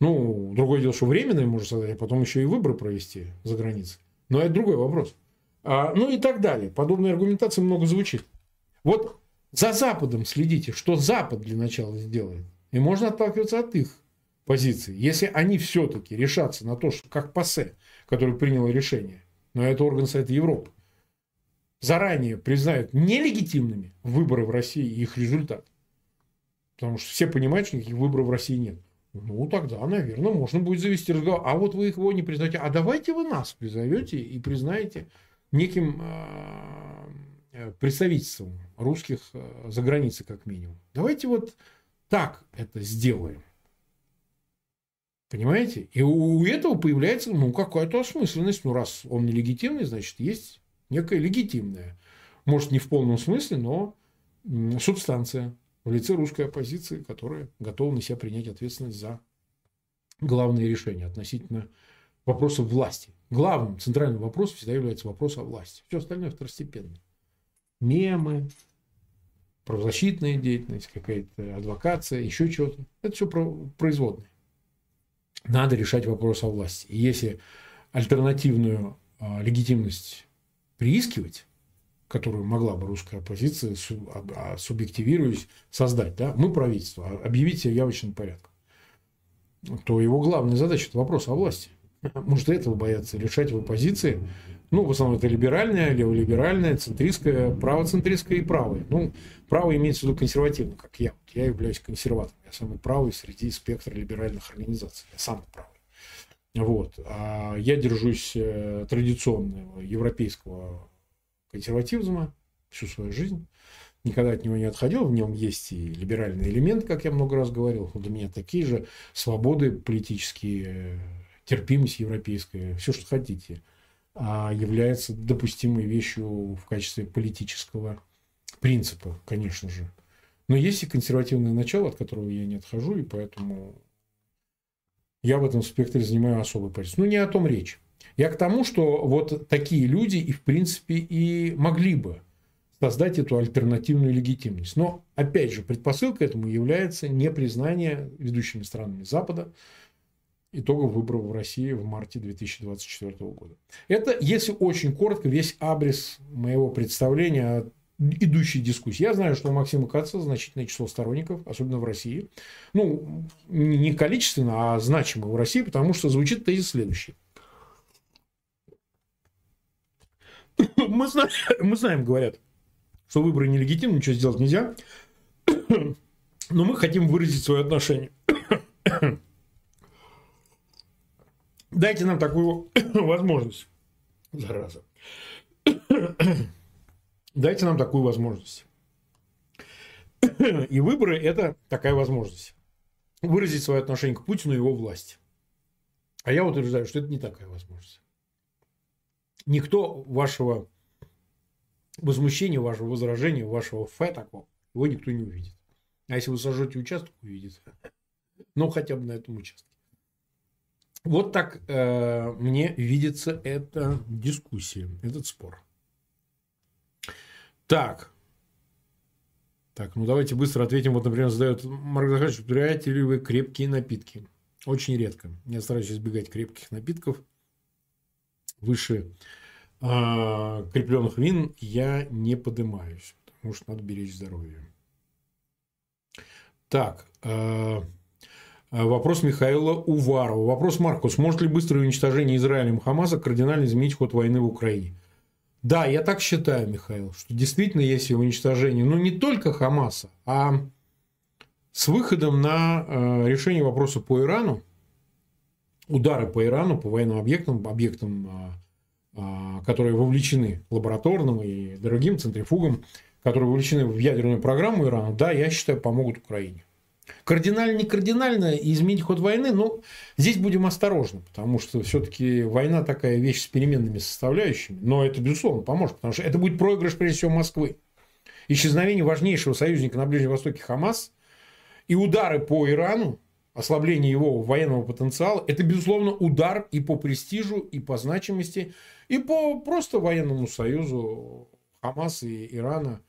Ну, другое дело, что временное может создать, а потом еще и выборы провести за границей. Но это другой вопрос. А, ну и так далее. Подобной аргументации много звучит. Вот за Западом следите, что Запад для начала сделает. И можно отталкиваться от их позиции, если они все-таки решатся на то, что как ПАСЕ, который принял решение, но это орган Совета Европы, заранее признают нелегитимными выборы в России и их результат, потому что все понимают, что никаких выборов в России нет, ну, тогда, наверное, можно будет завести разговор. А вот вы его не признаете. А давайте вы нас призовете и признаете неким э, представительством русских э, за границей, как минимум. Давайте вот так это сделаем. Понимаете? И у этого появляется, ну, какая-то осмысленность. Ну, раз он нелегитимный, значит, есть некая легитимная. Может, не в полном смысле, но субстанция в лице русской оппозиции, которая готова на себя принять ответственность за главные решения относительно вопросов власти. Главным, центральным вопросом всегда является вопрос о власти. Все остальное второстепенно. Мемы, правозащитная деятельность, какая-то адвокация, еще что-то. Это все производное. Надо решать вопрос о власти. И если альтернативную а, легитимность приискивать, которую могла бы русская оппозиция, а, субъективируясь, создать, да, мы правительство, а, объявить себя явочным порядком, то его главная задача – это вопрос о власти. Может, этого боятся решать в оппозиции. Ну, в основном это либеральная, леволиберальная, центристская, правоцентристская и правая. Ну, право имеется в виду консервативно, как я. Я являюсь консерватором. Я самый правый среди спектра либеральных организаций. Я самый правый. Вот. А я держусь э, традиционного европейского консерватизма всю свою жизнь. Никогда от него не отходил. В нем есть и либеральный элемент, как я много раз говорил. Для меня такие же свободы политические, терпимость европейская, все, что хотите, а является допустимой вещью в качестве политического принципа, конечно же. Но есть и консервативное начало, от которого я не отхожу, и поэтому я в этом спектре занимаю особую позицию. Ну, не о том речь. Я к тому, что вот такие люди и, в принципе, и могли бы создать эту альтернативную легитимность. Но, опять же, предпосылкой этому является непризнание ведущими странами Запада итогов выборов в России в марте 2024 года. Это, если очень коротко, весь абрис моего представления о идущей дискуссии. Я знаю, что у Максима Каца значительное число сторонников, особенно в России. Ну, не количественно, а значимо в России, потому что звучит тезис следующий. (laughs) Мы знаем, (laughs) мы знаем, говорят, что выборы нелегитимны, ничего сделать нельзя. (clears throat) Но мы хотим выразить свое отношение. (clears throat) (clears throat) Дайте нам такую возможность. Зараза. Дайте нам такую возможность. И выборы – это такая возможность. Выразить свое отношение к Путину и его власти. А я утверждаю, что это не такая возможность. Никто вашего возмущения, вашего возражения, вашего фе такого, его никто не увидит. А если вы сожжете участок, увидит. Ну, хотя бы на этом участке. Вот так э, мне видится эта дискуссия, этот спор. Так. Так, ну давайте быстро ответим. Вот, например, задает Марк Захарович, употребляете ли вы крепкие напитки? Очень редко. Я стараюсь избегать крепких напитков. Выше э, крепленных вин я не поднимаюсь, потому что надо беречь здоровье. Так. Э, Вопрос Михаила Уварова. Вопрос Маркус. Может ли быстрое уничтожение Израилем Хамаса кардинально изменить ход войны в Украине? Да, я так считаю, Михаил, что действительно есть уничтожение, но не только Хамаса, а с выходом на решение вопроса по Ирану, удары по Ирану, по военным объектам, объектам, э, э, которые вовлечены лабораторным и другим центрифугам, которые вовлечены в ядерную программу Ирана, да, я считаю, помогут Украине. Кардинально, не кардинально изменить ход войны, но здесь будем осторожны, потому что все-таки война такая вещь с переменными составляющими, но это, безусловно, поможет, потому что это будет проигрыш, прежде всего, Москвы. Исчезновение важнейшего союзника на Ближнем Востоке Хамас и удары по Ирану, ослабление его военного потенциала, это, безусловно, удар и по престижу, и по значимости, и по просто военному союзу Хамас и Ирана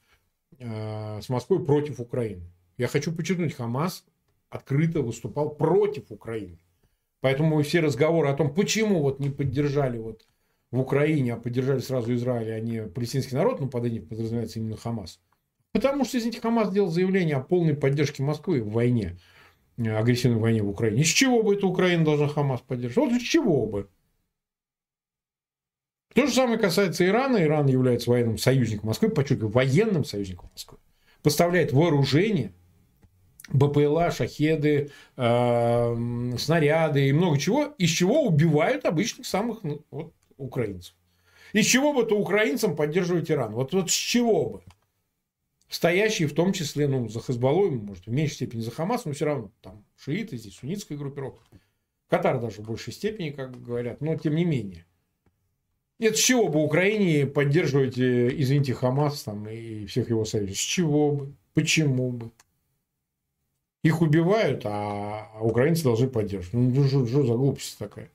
э, с Москвой против Украины. Я хочу подчеркнуть, Хамас открыто выступал против Украины. Поэтому все разговоры о том, почему вот не поддержали вот в Украине, а поддержали сразу Израиль, а не палестинский народ, ну, под этим подразумевается именно Хамас. Потому что, извините, Хамас сделал заявление о полной поддержке Москвы в войне, агрессивной войне в Украине. Из чего бы эта Украина должна Хамас поддерживать? Вот из чего бы? То же самое касается Ирана. Иран является военным союзником Москвы, подчеркиваю, военным союзником Москвы. Поставляет вооружение – БПЛА, шахеды, э, снаряды и много чего, из чего убивают обычных самых ну, вот, украинцев. Из чего бы то украинцам поддерживать Иран? Вот, вот с чего бы? Стоящие в том числе, ну, за Хазбалой, может, в меньшей степени за Хамас, но все равно там шииты, здесь суннитская группировка. Катар даже в большей степени, как говорят, но тем не менее. Это с чего бы Украине поддерживать, э, извините, Хамас там и всех его союзников? С чего бы? Почему бы? Их убивают, а, а украинцы должны поддерживать. Ну, что, что за глупость такая?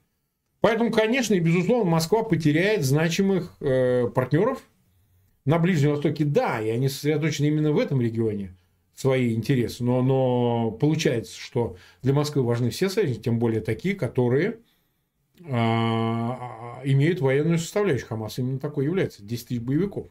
Поэтому, конечно, и безусловно, Москва потеряет значимых э, партнеров на Ближнем Востоке. Да, и они сосредоточены именно в этом регионе свои интересы. Но, но получается, что для Москвы важны все союзники, тем более такие, которые а, имеют военную составляющую. Хамас именно такой является. 10 тысяч боевиков.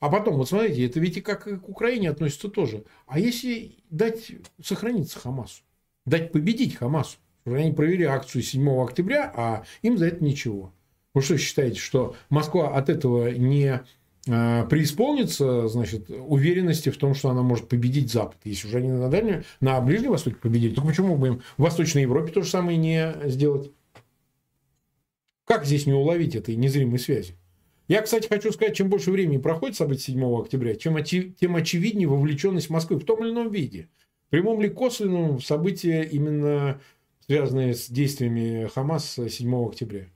А потом, вот смотрите, это ведь и как и к Украине относится тоже. А если дать сохраниться Хамасу? Дать победить Хамасу? Они провели акцию 7 октября, а им за это ничего. Вы что считаете, что Москва от этого не преисполнится, значит, уверенности в том, что она может победить Запад. Если уже они на Дальнем, на Ближнем Востоке победили, то почему бы им в Восточной Европе то же самое не сделать? Как здесь не уловить этой незримой связи? Я, кстати, хочу сказать, чем больше времени проходит события 7 октября, чем тем очевиднее вовлеченность Москвы в том или ином виде. Прямом ли косвенном события именно связанные с действиями Хамас 7 октября.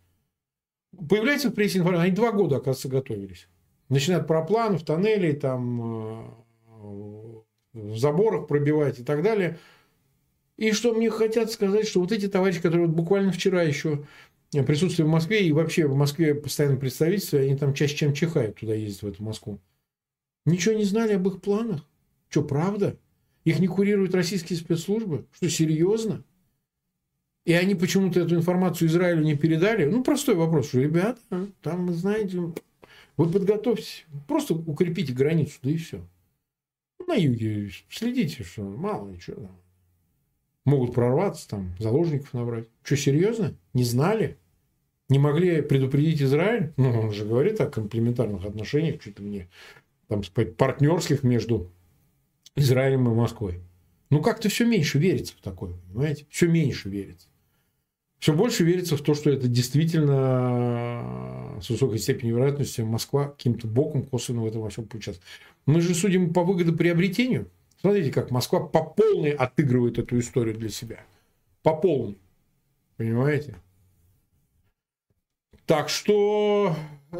Появляется в прессе информация, они два года, оказывается, готовились. Начинают про планов, тоннелей, там, э, в заборах пробивать и так далее. И что мне хотят сказать, что вот эти товарищи, которые вот буквально вчера еще присутствовали в Москве, и вообще в Москве постоянно представительство, они там чаще, чем чихают туда ездят, в эту Москву. Ничего не знали об их планах. Что, правда? Их не курируют российские спецслужбы? Что, серьезно? И они почему-то эту информацию Израилю не передали. Ну, простой вопрос, ребята, там, знаете, вы подготовьтесь, просто укрепите границу, да и все. На юге следите, что мало ничего. Могут прорваться, там, заложников набрать. Что, серьезно? Не знали? Не могли предупредить Израиль? Ну, он же говорит о комплементарных отношениях, что-то мне, там сказать, партнерских между Израилем и Москвой. Ну, как-то все меньше верится в такое, понимаете? Все меньше верится все больше верится в то, что это действительно с высокой степенью вероятности Москва каким-то боком косвенно в этом во всем поучаствует. Мы же судим по выгодоприобретению. Смотрите, как Москва по полной отыгрывает эту историю для себя. По полной. Понимаете? Так что,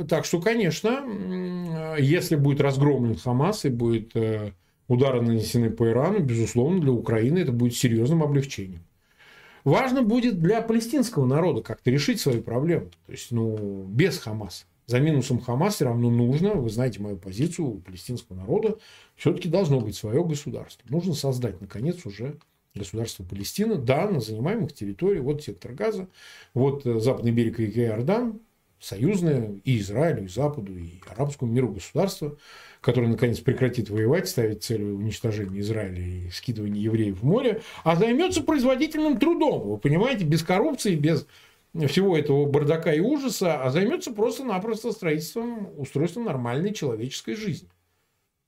так что, конечно, если будет разгромлен Хамас и будет э, удары нанесены по Ирану, безусловно, для Украины это будет серьезным облегчением. Важно будет для палестинского народа как-то решить свою проблему. То есть, ну, без Хамаса. За минусом Хамас все равно нужно, вы знаете мою позицию, у палестинского народа все-таки должно быть свое государство. Нужно создать, наконец, уже государство Палестина, да, на занимаемых территориях, вот сектор Газа, вот э, западный берег реки Иордан, союзное и Израилю, и Западу, и арабскому миру государство, которое, наконец, прекратит воевать, ставит целью уничтожения Израиля и скидывания евреев в море, а займется производительным трудом, вы понимаете, без коррупции, без всего этого бардака и ужаса, а займется просто-напросто строительством, устройством нормальной человеческой жизни.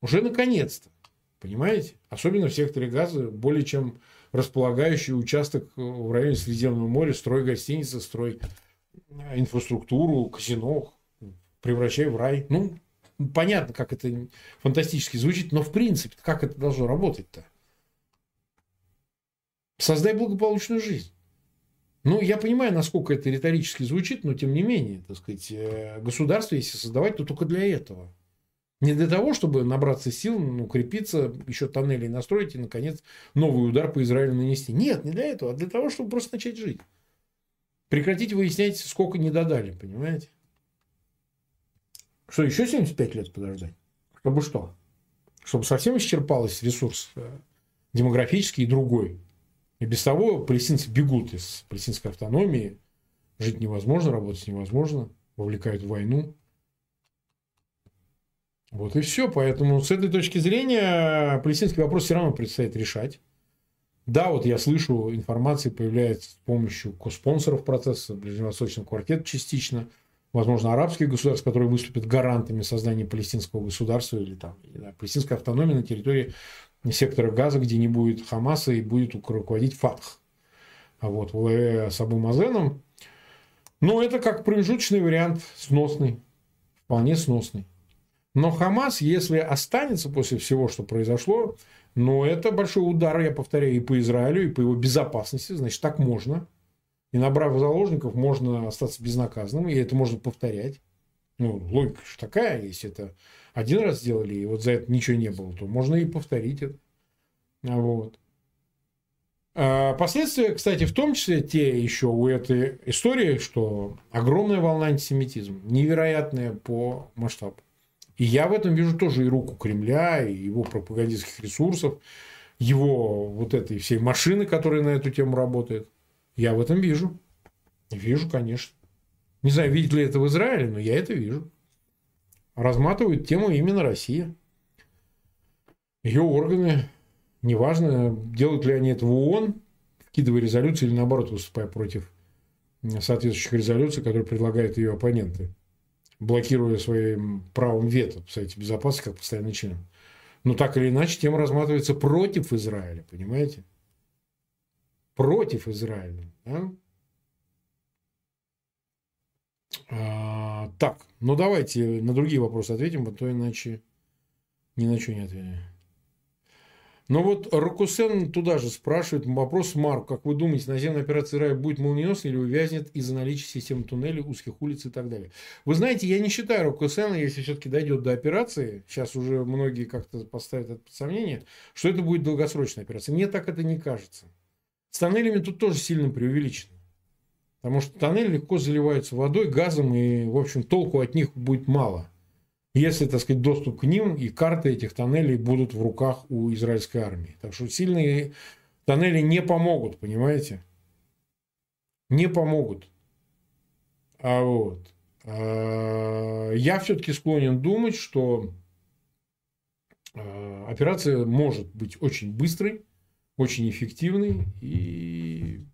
Уже наконец-то. Понимаете? Особенно в секторе газа, более чем располагающий участок в районе Средиземного моря, строй гостиницы, строй инфраструктуру, казино, превращай в рай. Ну, понятно, как это фантастически звучит, но в принципе, как это должно работать-то? Создай благополучную жизнь. Ну, я понимаю, насколько это риторически звучит, но тем не менее, так сказать, э, государство, если создавать, то только для этого. Не для того, чтобы набраться сил, ну, укрепиться, еще тоннели настроить и, наконец, новый удар по Израилю нанести. Нет, не для этого, а для того, чтобы просто начать жить. Прекратить выяснять, сколько не додали, понимаете? Что, еще 75 лет подождать? Чтобы что? Чтобы совсем исчерпался ресурс э, демографический и другой. И без того палестинцы бегут из палестинской автономии. Жить невозможно, работать невозможно. Вовлекают в войну. Вот и все. Поэтому с этой точки зрения палестинский вопрос все равно предстоит решать. Да, вот я слышу, информация появляется с помощью коспонсоров процесса, Ближневосточный квартет частично, возможно, арабских государств, которые выступят гарантами создания палестинского государства или там, знаю, палестинской автономии на территории сектора Газа, где не будет Хамаса и будет руководить Фатх. А вот в с Абу Мазеном. Но это как промежуточный вариант сносный, вполне сносный. Но Хамас, если останется после всего, что произошло, но это большой удар, я повторяю, и по Израилю, и по его безопасности. Значит, так можно. И набрав заложников, можно остаться безнаказанным, и это можно повторять. Ну, логика же такая, если это один раз сделали, и вот за это ничего не было, то можно и повторить это. Вот. А последствия, кстати, в том числе те еще у этой истории, что огромная волна антисемитизма, невероятная по масштабу. И я в этом вижу тоже и руку Кремля, и его пропагандистских ресурсов, его вот этой всей машины, которая на эту тему работает. Я в этом вижу. Вижу, конечно. Не знаю, видит ли это в Израиле, но я это вижу. Разматывают тему именно Россия. Ее органы, неважно, делают ли они это в ООН, вкидывая резолюции или наоборот выступая против соответствующих резолюций, которые предлагают ее оппоненты, блокируя своим правом вето в Совете Безопасности как постоянный член. Но так или иначе тема разматывается против Израиля, понимаете? Против Израиля. Да? А, так, ну давайте на другие вопросы ответим, а то иначе ни на что не ответим. Но вот Рокусен туда же спрашивает вопрос Марк, как вы думаете, наземная операция Израиля будет молниеносной или увязнет из-за наличия систем туннелей, узких улиц и так далее? Вы знаете, я не считаю Рокусена, если все-таки дойдет до операции, сейчас уже многие как-то поставят это под сомнение, что это будет долгосрочная операция. Мне так это не кажется. С тоннелями тут тоже сильно преувеличено. Потому что тоннели легко заливаются водой, газом, и, в общем, толку от них будет мало. Если, так сказать, доступ к ним и карты этих тоннелей будут в руках у израильской армии. Так что сильные тоннели не помогут, понимаете? Не помогут. А вот. А, я все-таки склонен думать, что а, операция может быть очень быстрой, очень эффективной и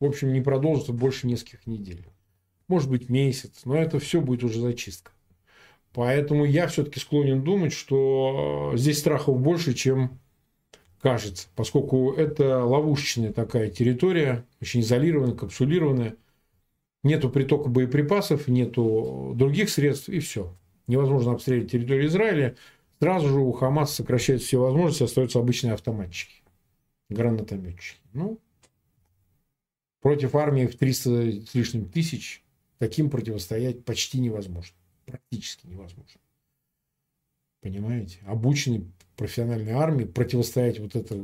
в общем, не продолжится больше нескольких недель. Может быть, месяц, но это все будет уже зачистка. Поэтому я все-таки склонен думать, что э, здесь страхов больше, чем кажется, поскольку это ловушечная такая территория, очень изолированная, капсулированная. Нету притока боеприпасов, нету других средств, и все. Невозможно обстрелить территорию Израиля. Сразу же у Хамаса сокращаются все возможности, остаются обычные автоматчики, гранатометчики. Ну, Против армии в 300 с лишним тысяч таким противостоять почти невозможно. Практически невозможно. Понимаете? Обученной профессиональной армии противостоять вот это,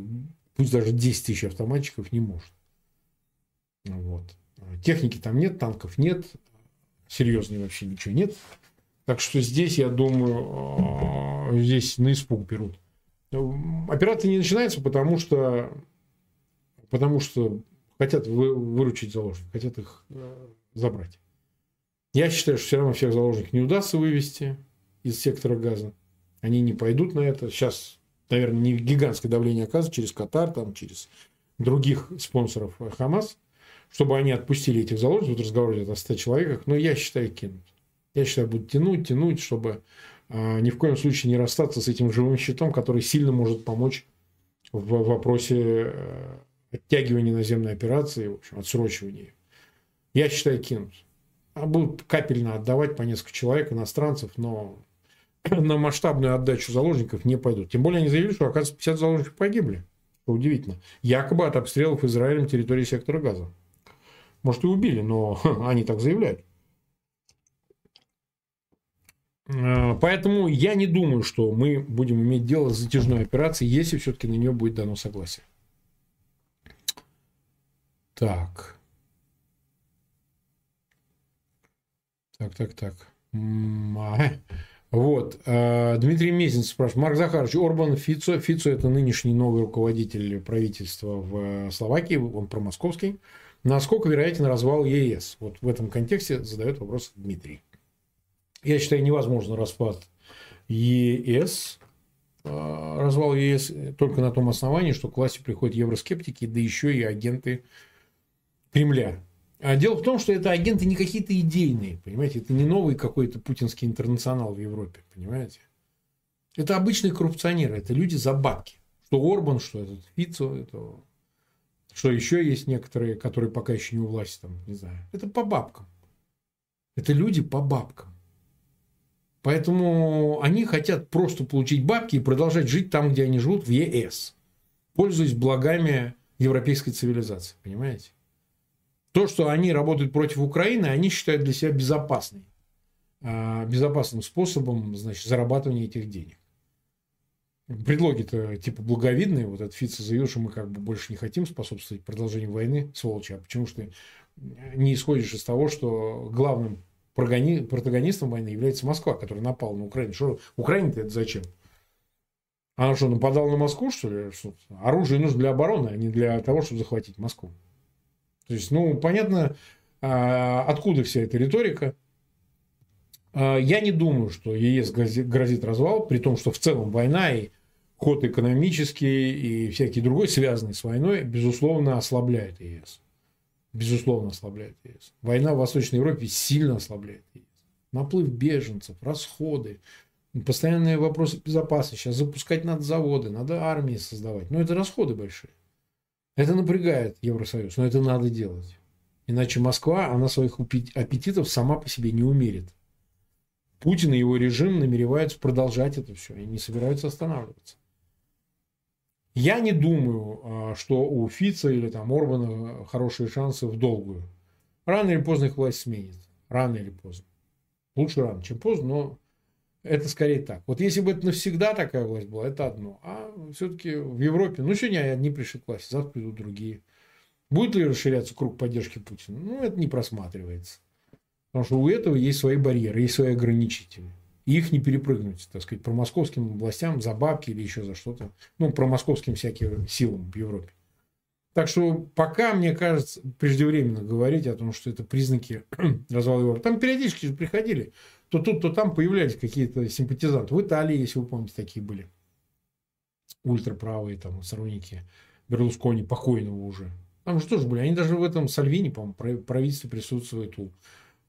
пусть даже 10 тысяч автоматчиков не может. Вот. Техники там нет, танков нет, серьезной вообще ничего нет. Так что здесь, я думаю, здесь на испуг берут. Операция не начинается, потому что, потому что хотят вы, выручить заложников, хотят их забрать. Я считаю, что все равно всех заложников не удастся вывести из сектора газа. Они не пойдут на это. Сейчас, наверное, не гигантское давление оказывается через Катар, там, через других спонсоров Хамас, чтобы они отпустили этих заложников. Тут разговор идет о 100 человеках, но я считаю, кинут. Я считаю, будут тянуть, тянуть, чтобы ни в коем случае не расстаться с этим живым щитом, который сильно может помочь в вопросе э, оттягивание наземной операции, в общем, отсрочивание. Я считаю, кинут. А будут капельно отдавать по несколько человек, иностранцев, но (clears throat) на масштабную отдачу заложников не пойдут. Тем более они заявили, что, оказывается, 50 заложников погибли. Удивительно. Якобы от обстрелов Израилем территории сектора газа. Может, и убили, но (laughs) они так заявляют. Э, поэтому я не думаю, что мы будем иметь дело с затяжной операцией, если все-таки на нее будет дано согласие. Так. Так, так, так. А, вот. А, Дмитрий Мезенцев спрашивает. Марк Захарович, Орбан Фицо. Фицо – это нынешний новый руководитель правительства в Словакии. Он промосковский. Насколько вероятен развал ЕС? Вот в этом контексте задает вопрос Дмитрий. Я считаю, невозможно распад ЕС, а, развал ЕС только на том основании, что к власти приходят евроскептики, да еще и агенты Кремля. А дело в том, что это агенты не какие-то идейные, понимаете, это не новый какой-то путинский интернационал в Европе, понимаете. Это обычные коррупционеры, это люди за бабки. Что Орбан, что этот Фицо, это... что еще есть некоторые, которые пока еще не у власти, там, не знаю. Это по бабкам. Это люди по бабкам. Поэтому они хотят просто получить бабки и продолжать жить там, где они живут, в ЕС, пользуясь благами европейской цивилизации. Понимаете? То, что они работают против Украины, они считают для себя безопасной, а, безопасным способом значит, зарабатывания этих денег. Предлоги-то типа благовидные. Вот этот Фица заявил, что мы как бы больше не хотим способствовать продолжению войны, сволочи. А почему что не исходишь из того, что главным протагонистом войны является Москва, которая напала на Украину. Что Украине-то это зачем? Она что, нападала на Москву, что ли? Что оружие нужно для обороны, а не для того, чтобы захватить Москву. То есть, ну, понятно, а, откуда вся эта риторика. А, я не думаю, что ЕС грозит развал, при том, что в целом война и ход экономический и всякий другой, связанный с войной, безусловно, ослабляет ЕС безусловно, ослабляет ЕС. Война в Восточной Европе сильно ослабляет ЕС. Наплыв беженцев, расходы, постоянные вопросы безопасности. Сейчас запускать надо заводы, надо армии создавать. Но это расходы большие. Это напрягает Евросоюз, но это надо делать. Иначе Москва, она своих аппетитов сама по себе не умерит. Путин и его режим намереваются продолжать это все и не собираются останавливаться. Я не думаю, а, что у Фица или там Орбана хорошие шансы в долгую. Рано или поздно их власть сменит. Рано или поздно. Лучше рано, чем поздно, но это скорее так. Вот если бы это навсегда такая власть была, это одно. А все-таки в Европе, ну, сегодня одни пришли к власти, завтра придут другие. Будет ли расширяться круг поддержки Путина? Ну, это не просматривается. Потому что у этого есть свои барьеры, есть свои ограничители их не перепрыгнуть, так сказать, про московским областям за бабки или еще за что-то. Ну, про московским всяким силам в Европе. Так что пока, мне кажется, преждевременно говорить о том, что это признаки (clears throat) развала Европы. Там периодически же приходили. То тут, то там появлялись какие-то симпатизанты. В Италии, если вы помните, такие были. Ультраправые там сторонники Берлускони, покойного уже. Там же тоже были. Они даже в этом Сальвини, по-моему, правительстве присутствуют у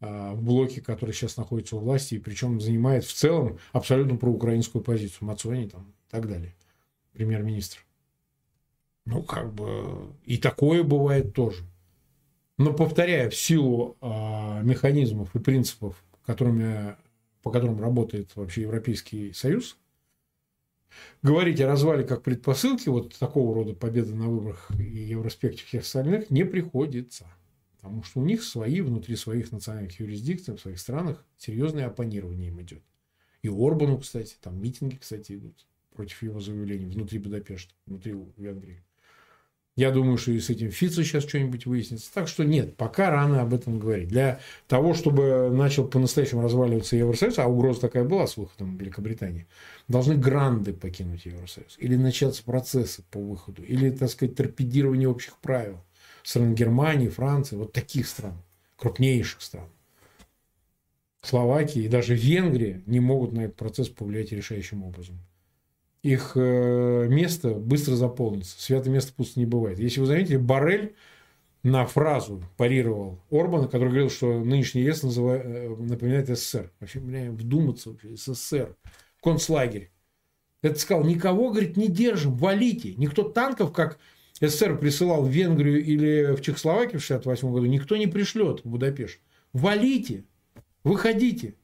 в блоке, который сейчас находится у власти, и причем занимает в целом абсолютно проукраинскую позицию. Мацони там и так далее. Премьер-министр. Ну, как бы и такое бывает тоже. Но повторяю, в силу э, механизмов и принципов, которыми, по которым работает вообще Европейский Союз, говорить о развале как предпосылке вот такого рода победы на выборах и Евроспекте всех остальных не приходится. Потому что у них свои, внутри своих национальных юрисдикций, в своих странах серьезное оппонирование им идет. И Орбану, кстати, там митинги, кстати, идут против его заявлений внутри Будапешта, внутри Венгрии. Я думаю, что и с этим Фицо сейчас что-нибудь выяснится. Так что нет, пока рано об этом говорить. Для того, чтобы начал по-настоящему разваливаться Евросоюз, а угроза такая была с выходом Великобритании, должны гранды покинуть Евросоюз. Или начаться процессы по выходу. Или, так сказать, торпедирование общих правил стран Германии, Франции, вот таких стран, крупнейших стран. Словакия и даже Венгрия не могут на этот процесс повлиять решающим образом. Их э, место быстро заполнится. Святое место пусто не бывает. Если вы заметили, Барель на фразу парировал Орбана, который говорил, что нынешний ЕС называет, э, напоминает СССР. Вообще, бля, вдуматься вообще, СССР. Концлагерь. Это сказал, никого, говорит, не держим, валите. Никто танков, как СССР присылал в Венгрию или в Чехословакию в 1968 году, никто не пришлет в Будапешт. Валите, выходите.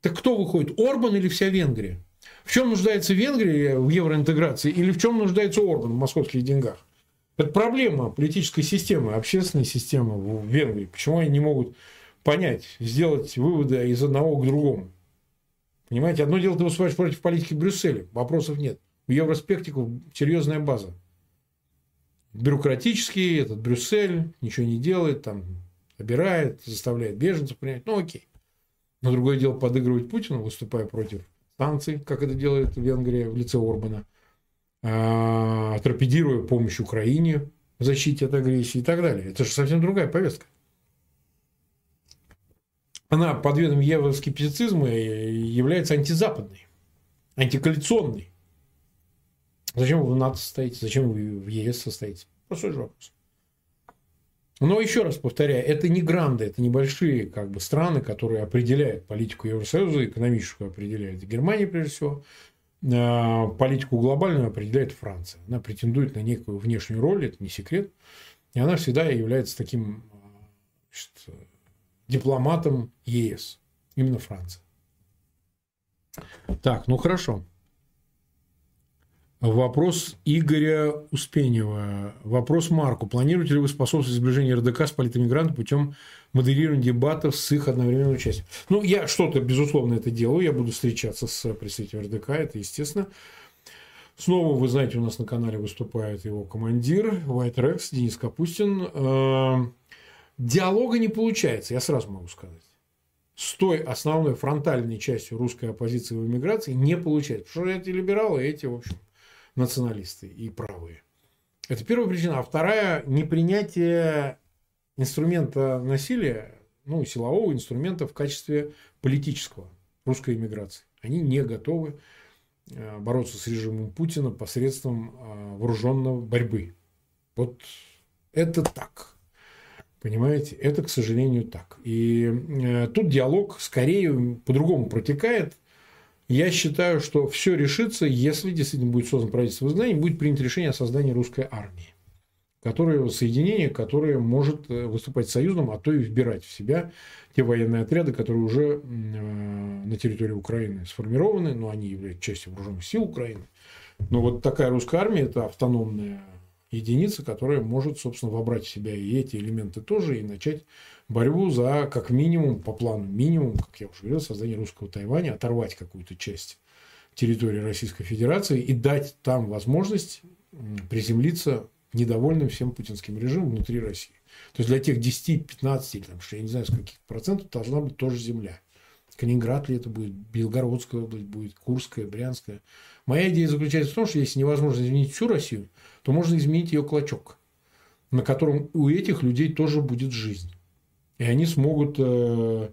Так кто выходит, Орбан или вся Венгрия? В чем нуждается Венгрия в евроинтеграции или в чем нуждается Орбан в московских деньгах? Это проблема политической системы, общественной системы в Венгрии. Почему они не могут понять, сделать выводы из одного к другому? Понимаете, одно дело ты выступаешь против политики Брюсселя, вопросов нет. У евроспектиков серьезная база бюрократический, этот Брюссель ничего не делает, там обирает, заставляет беженцев принять, ну окей. Но другое дело подыгрывать Путину, выступая против санкций, как это делает Венгрия в лице Орбана, а, торпедируя помощь Украине в защите от агрессии и так далее. Это же совсем другая повестка. Она под видом евроскептицизма является антизападной, антикоалиционной. Зачем вы в НАТО состоите? Зачем вы в ЕС состоите? Простой же вопрос. Но еще раз повторяю, это не гранды, это небольшие как бы, страны, которые определяют политику Евросоюза, экономическую определяет Германия, прежде всего. А, политику глобальную определяет Франция. Она претендует на некую внешнюю роль, это не секрет. И она всегда является таким значит, дипломатом ЕС. Именно Франция. Так, ну хорошо. Вопрос Игоря Успенева. Вопрос Марку. Планируете ли вы способствовать сближению РДК с политэмигрантами путем модерирования дебатов с их одновременным участием? Ну, я что-то, безусловно, это делаю. Я буду встречаться с представителем РДК, это естественно. Снова, вы знаете, у нас на канале выступает его командир White Rex, Денис Капустин. Эм, диалога не получается, я сразу могу сказать. С той основной фронтальной частью русской оппозиции в эмиграции не получается. Потому что эти либералы, эти, в общем, националисты и правые. Это первая причина. А вторая – непринятие инструмента насилия, ну, силового инструмента в качестве политического русской иммиграции. Они не готовы э, бороться с режимом Путина посредством э, вооруженной борьбы. Вот это так. Понимаете? Это, к сожалению, так. И э, тут диалог скорее по-другому протекает – я считаю, что все решится, если действительно будет создан правительство в изгнании, будет принято решение о создании русской армии. Которое, соединение, которое может э, выступать союзным, а то и вбирать в себя те военные отряды, которые уже э, на территории Украины сформированы, но они являются частью вооруженных сил Украины. Но вот такая русская армия – это автономная единица, которая может, собственно, вобрать в себя и эти элементы тоже и начать борьбу за, как минимум, по плану минимум, как я уже говорил, создание русского Тайваня, оторвать какую-то часть территории Российской Федерации и дать там возможность приземлиться недовольным всем путинским режимом внутри России. То есть для тех 10, 15 или там, я не знаю, с каких процентов должна быть тоже земля. Калининград ли это будет, Белгородская область будет, Курская, Брянская. Моя идея заключается в том, что если невозможно изменить всю Россию, то можно изменить ее клочок, на котором у этих людей тоже будет жизнь. И они смогут, э,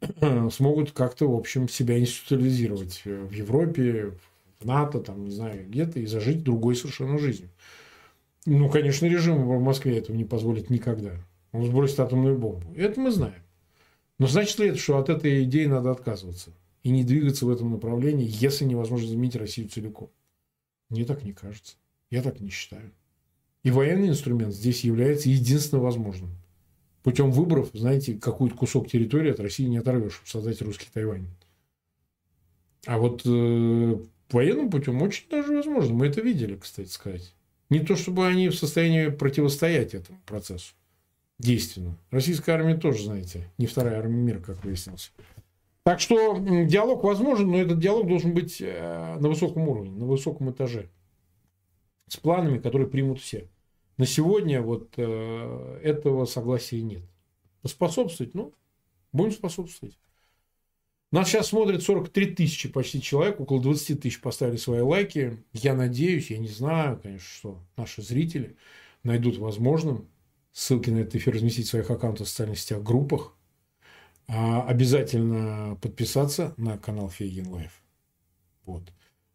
(clears throat) смогут как-то, в общем, себя институализировать в Европе, в НАТО, там, не знаю, где-то, и зажить другой совершенно жизнью. Ну, конечно, режим в Москве этого не позволит никогда. Он сбросит атомную бомбу. Это мы знаем. Но значит ли это, что от этой идеи надо отказываться и не двигаться в этом направлении, если невозможно заменить Россию целиком? Мне так не кажется. Я так не считаю. И военный инструмент здесь является единственно возможным путем выборов, знаете, какой-то кусок территории от России не оторвешь, чтобы создать русский Тайвань. А вот э, военным путем очень даже возможно. Мы это видели, кстати сказать. Не то, чтобы они в состоянии противостоять этому процессу действенно. Российская армия тоже, знаете, не вторая армия мира, как выяснилось. Так что диалог возможен, но этот диалог должен быть э, на высоком уровне, на высоком этаже. С планами, которые примут все. На сегодня вот э, этого согласия нет. Способствовать, ну, будем способствовать. Нас сейчас смотрит 43 тысячи почти человек, около 20 тысяч поставили свои лайки. Я надеюсь, я не знаю, конечно, что наши зрители найдут возможным ссылки на этот эфир разместить в своих аккаунтах в социальных сетях, группах. А обязательно подписаться на канал Фейгин Live. Вот.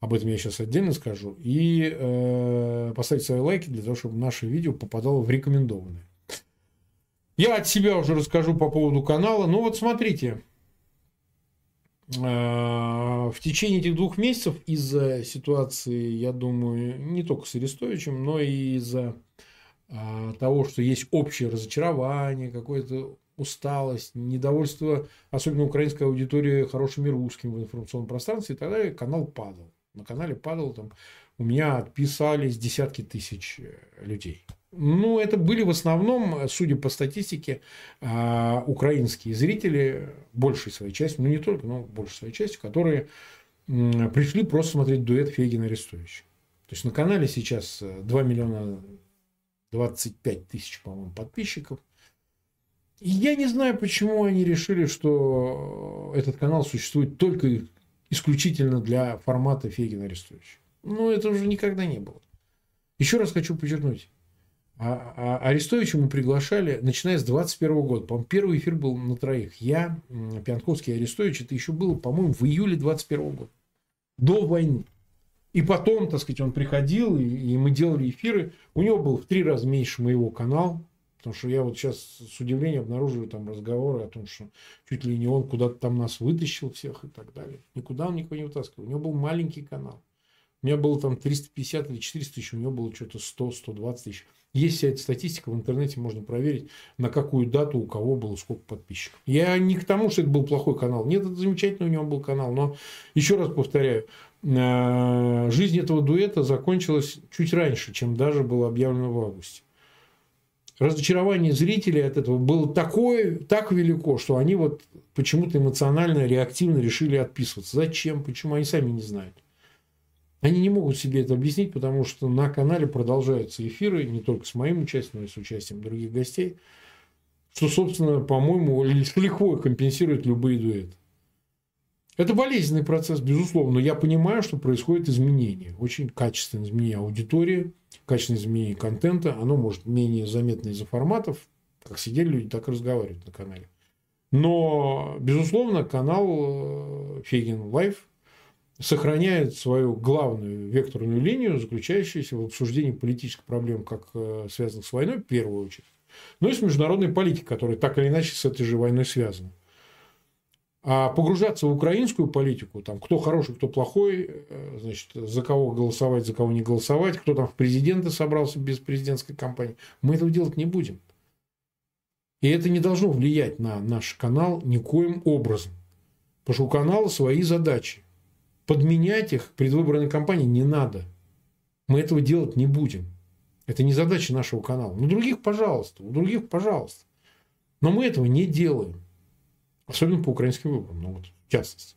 Об этом я сейчас отдельно скажу. И э, поставить свои лайки для того, чтобы наше видео попадало в рекомендованные. Я от себя уже расскажу по поводу канала. Ну вот смотрите. Э, в течение этих двух месяцев из-за ситуации, я думаю, не только с Арестовичем, но и из-за э, того, что есть общее разочарование, какое-то усталость, недовольство, особенно украинской аудитории, хорошими русскими в информационном пространстве и так канал падал на канале падал, там у меня отписались десятки тысяч э, людей. Ну, это были в основном, судя по статистике, а, украинские зрители, большей своей частью, ну не только, но большей своей частью, которые пришли просто смотреть дуэт Фейгина Арестовича. То есть на канале сейчас 2 миллиона 25 тысяч, по-моему, подписчиков. И я не знаю, почему они решили, что этот канал существует только исключительно для формата Фегина Арестовича. Ну, это уже никогда не было. Еще раз хочу подчеркнуть. А, а Арестовича мы приглашали, начиная с 21 года. По-моему, первый эфир был на троих. Я, Пьянковский и Арестович. Это еще было, по-моему, в июле 21 года. До войны. И потом, так сказать, он приходил, и, мы делали эфиры. У него был в три раза меньше моего канала. Потому что я вот сейчас с удивлением обнаруживаю там разговоры о том, что чуть ли не он куда-то там нас вытащил всех и так далее. Никуда он никого не вытаскивал. У него был маленький канал. У меня было там 350 или 400 тысяч, у него было что-то 100-120 тысяч. Есть вся эта статистика, в интернете можно проверить, на какую дату у кого было сколько подписчиков. Я не к тому, что это был плохой канал. Нет, это замечательный у него был канал. Но еще раз повторяю, э, жизнь этого дуэта закончилась чуть раньше, чем даже было объявлено в августе. Разочарование зрителей от этого было такое, так велико, что они вот почему-то эмоционально, реактивно решили отписываться. Зачем? Почему? Они сами не знают. Они не могут себе это объяснить, потому что на канале продолжаются эфиры, не только с моим участием, но и с участием других гостей, что, собственно, по-моему, (laughs) лихвой компенсирует любые дуэты. Это болезненный процесс, безусловно, но я понимаю, что происходит изменение, очень качественное изменение аудитории, качественное изменение контента, оно может менее заметно из-за форматов, как сидели люди, так и разговаривают на канале. Но, безусловно, канал э, Фейгин Live сохраняет свою главную векторную линию, заключающуюся в обсуждении политических проблем, как э, связанных с войной, в первую очередь, но и с международной политикой, которая так или иначе с этой же войной связана. А погружаться в украинскую политику, там, кто хороший, кто плохой, э, значит, за кого голосовать, за кого не голосовать, кто там в президенты собрался без президентской кампании, мы этого делать не будем. И это не должно влиять на наш канал никоим образом. Потому что у канала свои задачи. Подменять их предвыборной кампании не надо. Мы этого делать не будем. Это не задача нашего канала. У других, пожалуйста. У других, пожалуйста. Но мы этого не делаем. Особенно по украинским выборам. Ну, вот, в частности.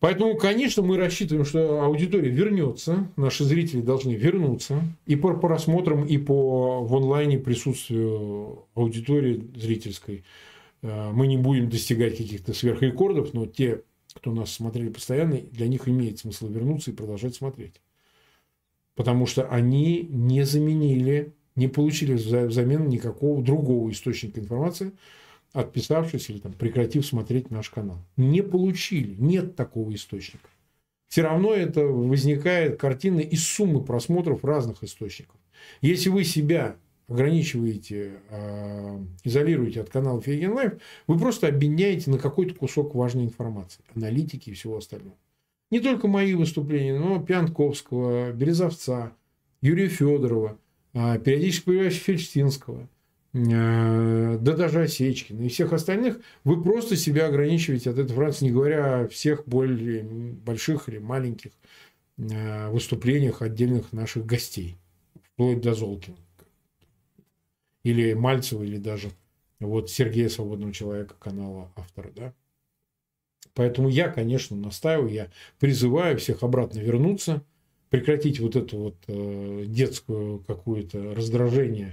Поэтому, конечно, мы рассчитываем, что аудитория вернется, наши зрители должны вернуться и по просмотрам, и по в онлайне присутствию аудитории зрительской. Э, мы не будем достигать каких-то сверхрекордов, но те кто нас смотрели постоянно, для них имеет смысл вернуться и продолжать смотреть. Потому что они не заменили, не получили взамен никакого другого источника информации, отписавшись или там, прекратив смотреть наш канал. Не получили, нет такого источника. Все равно это возникает картина из суммы просмотров разных источников. Если вы себя ограничиваете, а, изолируете от канала Фейгин Live, вы просто обеднеете на какой-то кусок важной информации, аналитики и всего остального. Не только мои выступления, но Пионтковского, Березовца, Юрия Федорова, а, периодически появляющегося Фельдштинского, да даже Осечкина и всех остальных, вы просто себя ограничиваете от этой информации, не говоря о всех более больших или маленьких выступлениях отдельных наших гостей, вплоть до Золкина или Мальцева, или даже вот Сергея Свободного Человека, канала автора, да. Поэтому я, конечно, настаиваю, я призываю всех обратно вернуться, прекратить вот это вот э, детскую какое-то раздражение,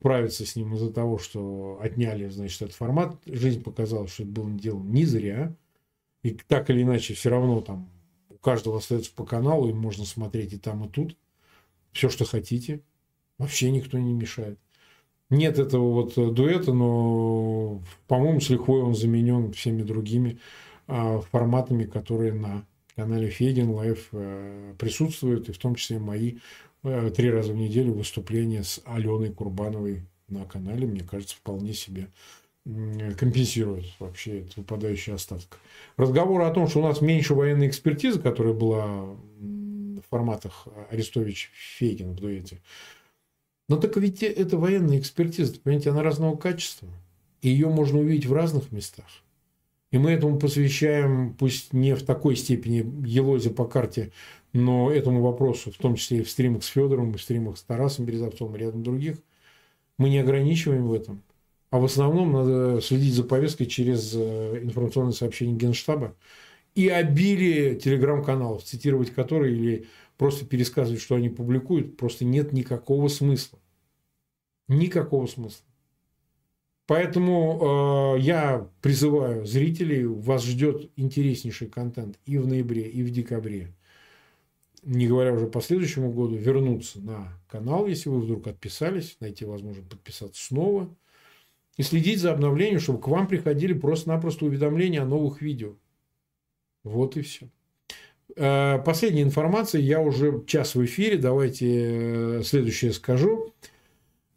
справиться с ним из-за того, что отняли, значит, этот формат. Жизнь показала, что это было дело не зря. И так или иначе, все равно там у каждого остается по каналу, и можно смотреть и там, и тут. Все, что хотите. Вообще никто не мешает. Нет этого вот э, дуэта, но, по-моему, с лихвой он заменен всеми другими а, форматами, которые на канале Фейгин Live э, присутствуют, и в том числе мои три раза в неделю выступления с Аленой Курбановой на канале, мне кажется, вполне себе компенсирует вообще этот выпадающий остаток. Разговор о том, что у нас меньше военной экспертизы, которая была в форматах Арестович-Фейгин в дуэте, но так ведь это военная экспертиза, понимаете, она разного качества. И ее можно увидеть в разных местах. И мы этому посвящаем, пусть не в такой степени елозе по карте, но этому вопросу, в том числе и в стримах с Федором, и в стримах с Тарасом Березовцом и рядом других, мы не ограничиваем в этом. А в основном надо следить за повесткой через э, информационные сообщения Генштаба и обилие телеграм-каналов, цитировать которые или просто пересказывать, что они публикуют, просто нет никакого смысла. Никакого смысла. Поэтому э, я призываю зрителей, вас ждет интереснейший контент и в ноябре, и в декабре. Не говоря уже по следующему году, вернуться на канал, если вы вдруг отписались, найти возможность подписаться снова. И следить за обновлением, чтобы к вам приходили просто-напросто уведомления о новых видео. Вот и все. Э, последняя информация, я уже час в эфире, давайте э, следующее скажу.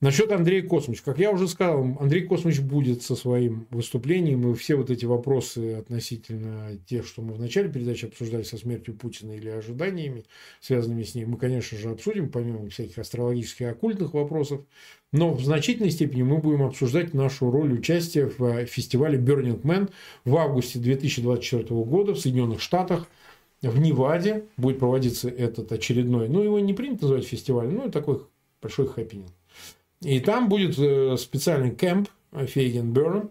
Насчет Андрея Космовича. Как я уже сказал, Андрей Космович будет со своим выступлением. И все вот эти вопросы относительно тех, что мы в начале передачи обсуждали со смертью Путина или ожиданиями, связанными с ней, мы, конечно же, обсудим, помимо всяких астрологических и оккультных вопросов. Но в значительной степени мы будем обсуждать нашу роль участия в фестивале Burning Man в августе 2024 года в Соединенных Штатах – в Неваде будет проводиться этот очередной, ну, его не принято называть фестивалем, ну, такой большой хэппенинг. И там будет э, специальный camp Feygin Burn.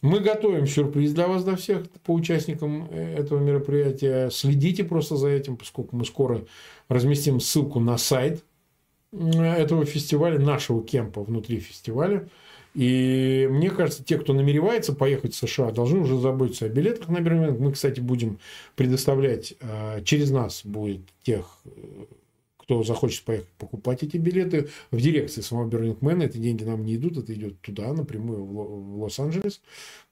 Мы готовим сюрприз для вас, для всех, по участникам э, этого мероприятия. Следите просто за этим, поскольку мы скоро разместим ссылку на сайт этого фестиваля, нашего camp а внутри фестиваля. И мне кажется, те, кто намеревается поехать в США, должны уже заботиться о билетах на Burning. Мы, кстати, будем предоставлять, через нас будет тех, кто захочет поехать покупать эти билеты в дирекции самого Бернингмена. Эти деньги нам не идут, это идет туда, напрямую в Лос-Анджелес,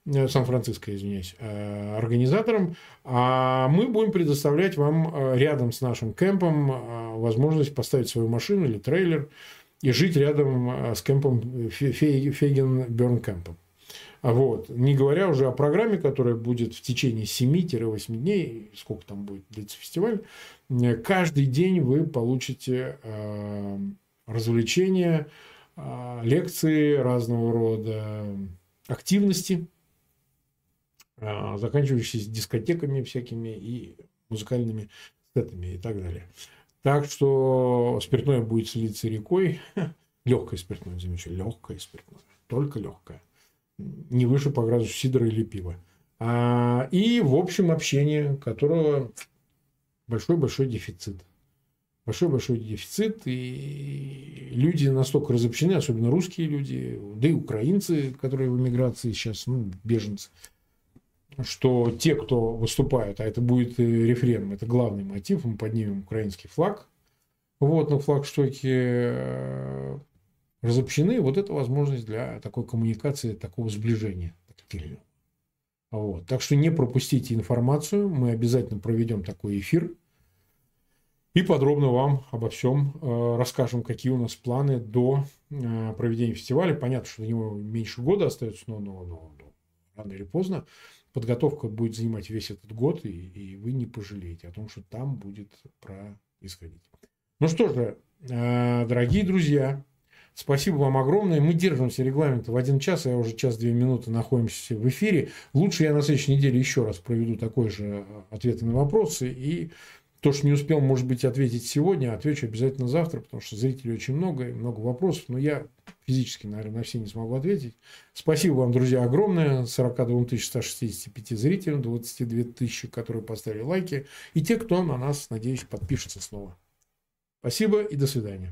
э, Сан-Франциско, извиняюсь, э, организаторам. А мы будем предоставлять вам э, рядом с нашим кемпом возможность поставить свою машину или трейлер, и жить рядом с кемпом Фейген Берн. Вот. Не говоря уже о программе, которая будет в течение 7-8 дней, сколько там будет длиться фестиваль, э, каждый день вы получите э, развлечения, э, лекции разного рода, активности, э, заканчивающиеся дискотеками всякими и музыкальными сетами и так далее. Так что спиртное будет слиться рекой. (laughs) Легкое спиртное, замечу, легкое спиртное. Только легкое. Не выше по градусу сидра или пива. А, и в общем общение, которого большой-большой дефицит. Большой-большой дефицит. И люди настолько разобщены, особенно русские люди, да и украинцы, которые в эмиграции сейчас, ну, беженцы, что те, кто выступают, а это будет рефреном, это главный мотив, мы поднимем украинский флаг, вот на флагштоке э, разобщены, вот это возможность для такой коммуникации, такого сближения. Вот. Так что не пропустите информацию, мы обязательно проведем такой эфир и подробно вам обо всем э, расскажем, какие у нас планы до э, проведения фестиваля. Понятно, что до него меньше года остается, но, но, но, но рано или поздно подготовка будет занимать весь этот год, и, и вы не пожалеете о том, что там будет происходить. Ну что же, э, дорогие друзья, спасибо вам огромное. Мы держимся регламента в один час, а я уже час-две минуты находимся в эфире. Лучше я на следующей неделе еще раз проведу такой же ответ на вопросы и то, что не успел, может быть, ответить сегодня, отвечу обязательно завтра, потому что зрителей очень много, и много вопросов, но я физически, наверное, на все не смогу ответить. Спасибо вам, друзья, огромное. 42 165 зрителям, 22 тысячи, которые поставили лайки, и те, кто на нас, надеюсь, подпишется снова. Спасибо и до свидания.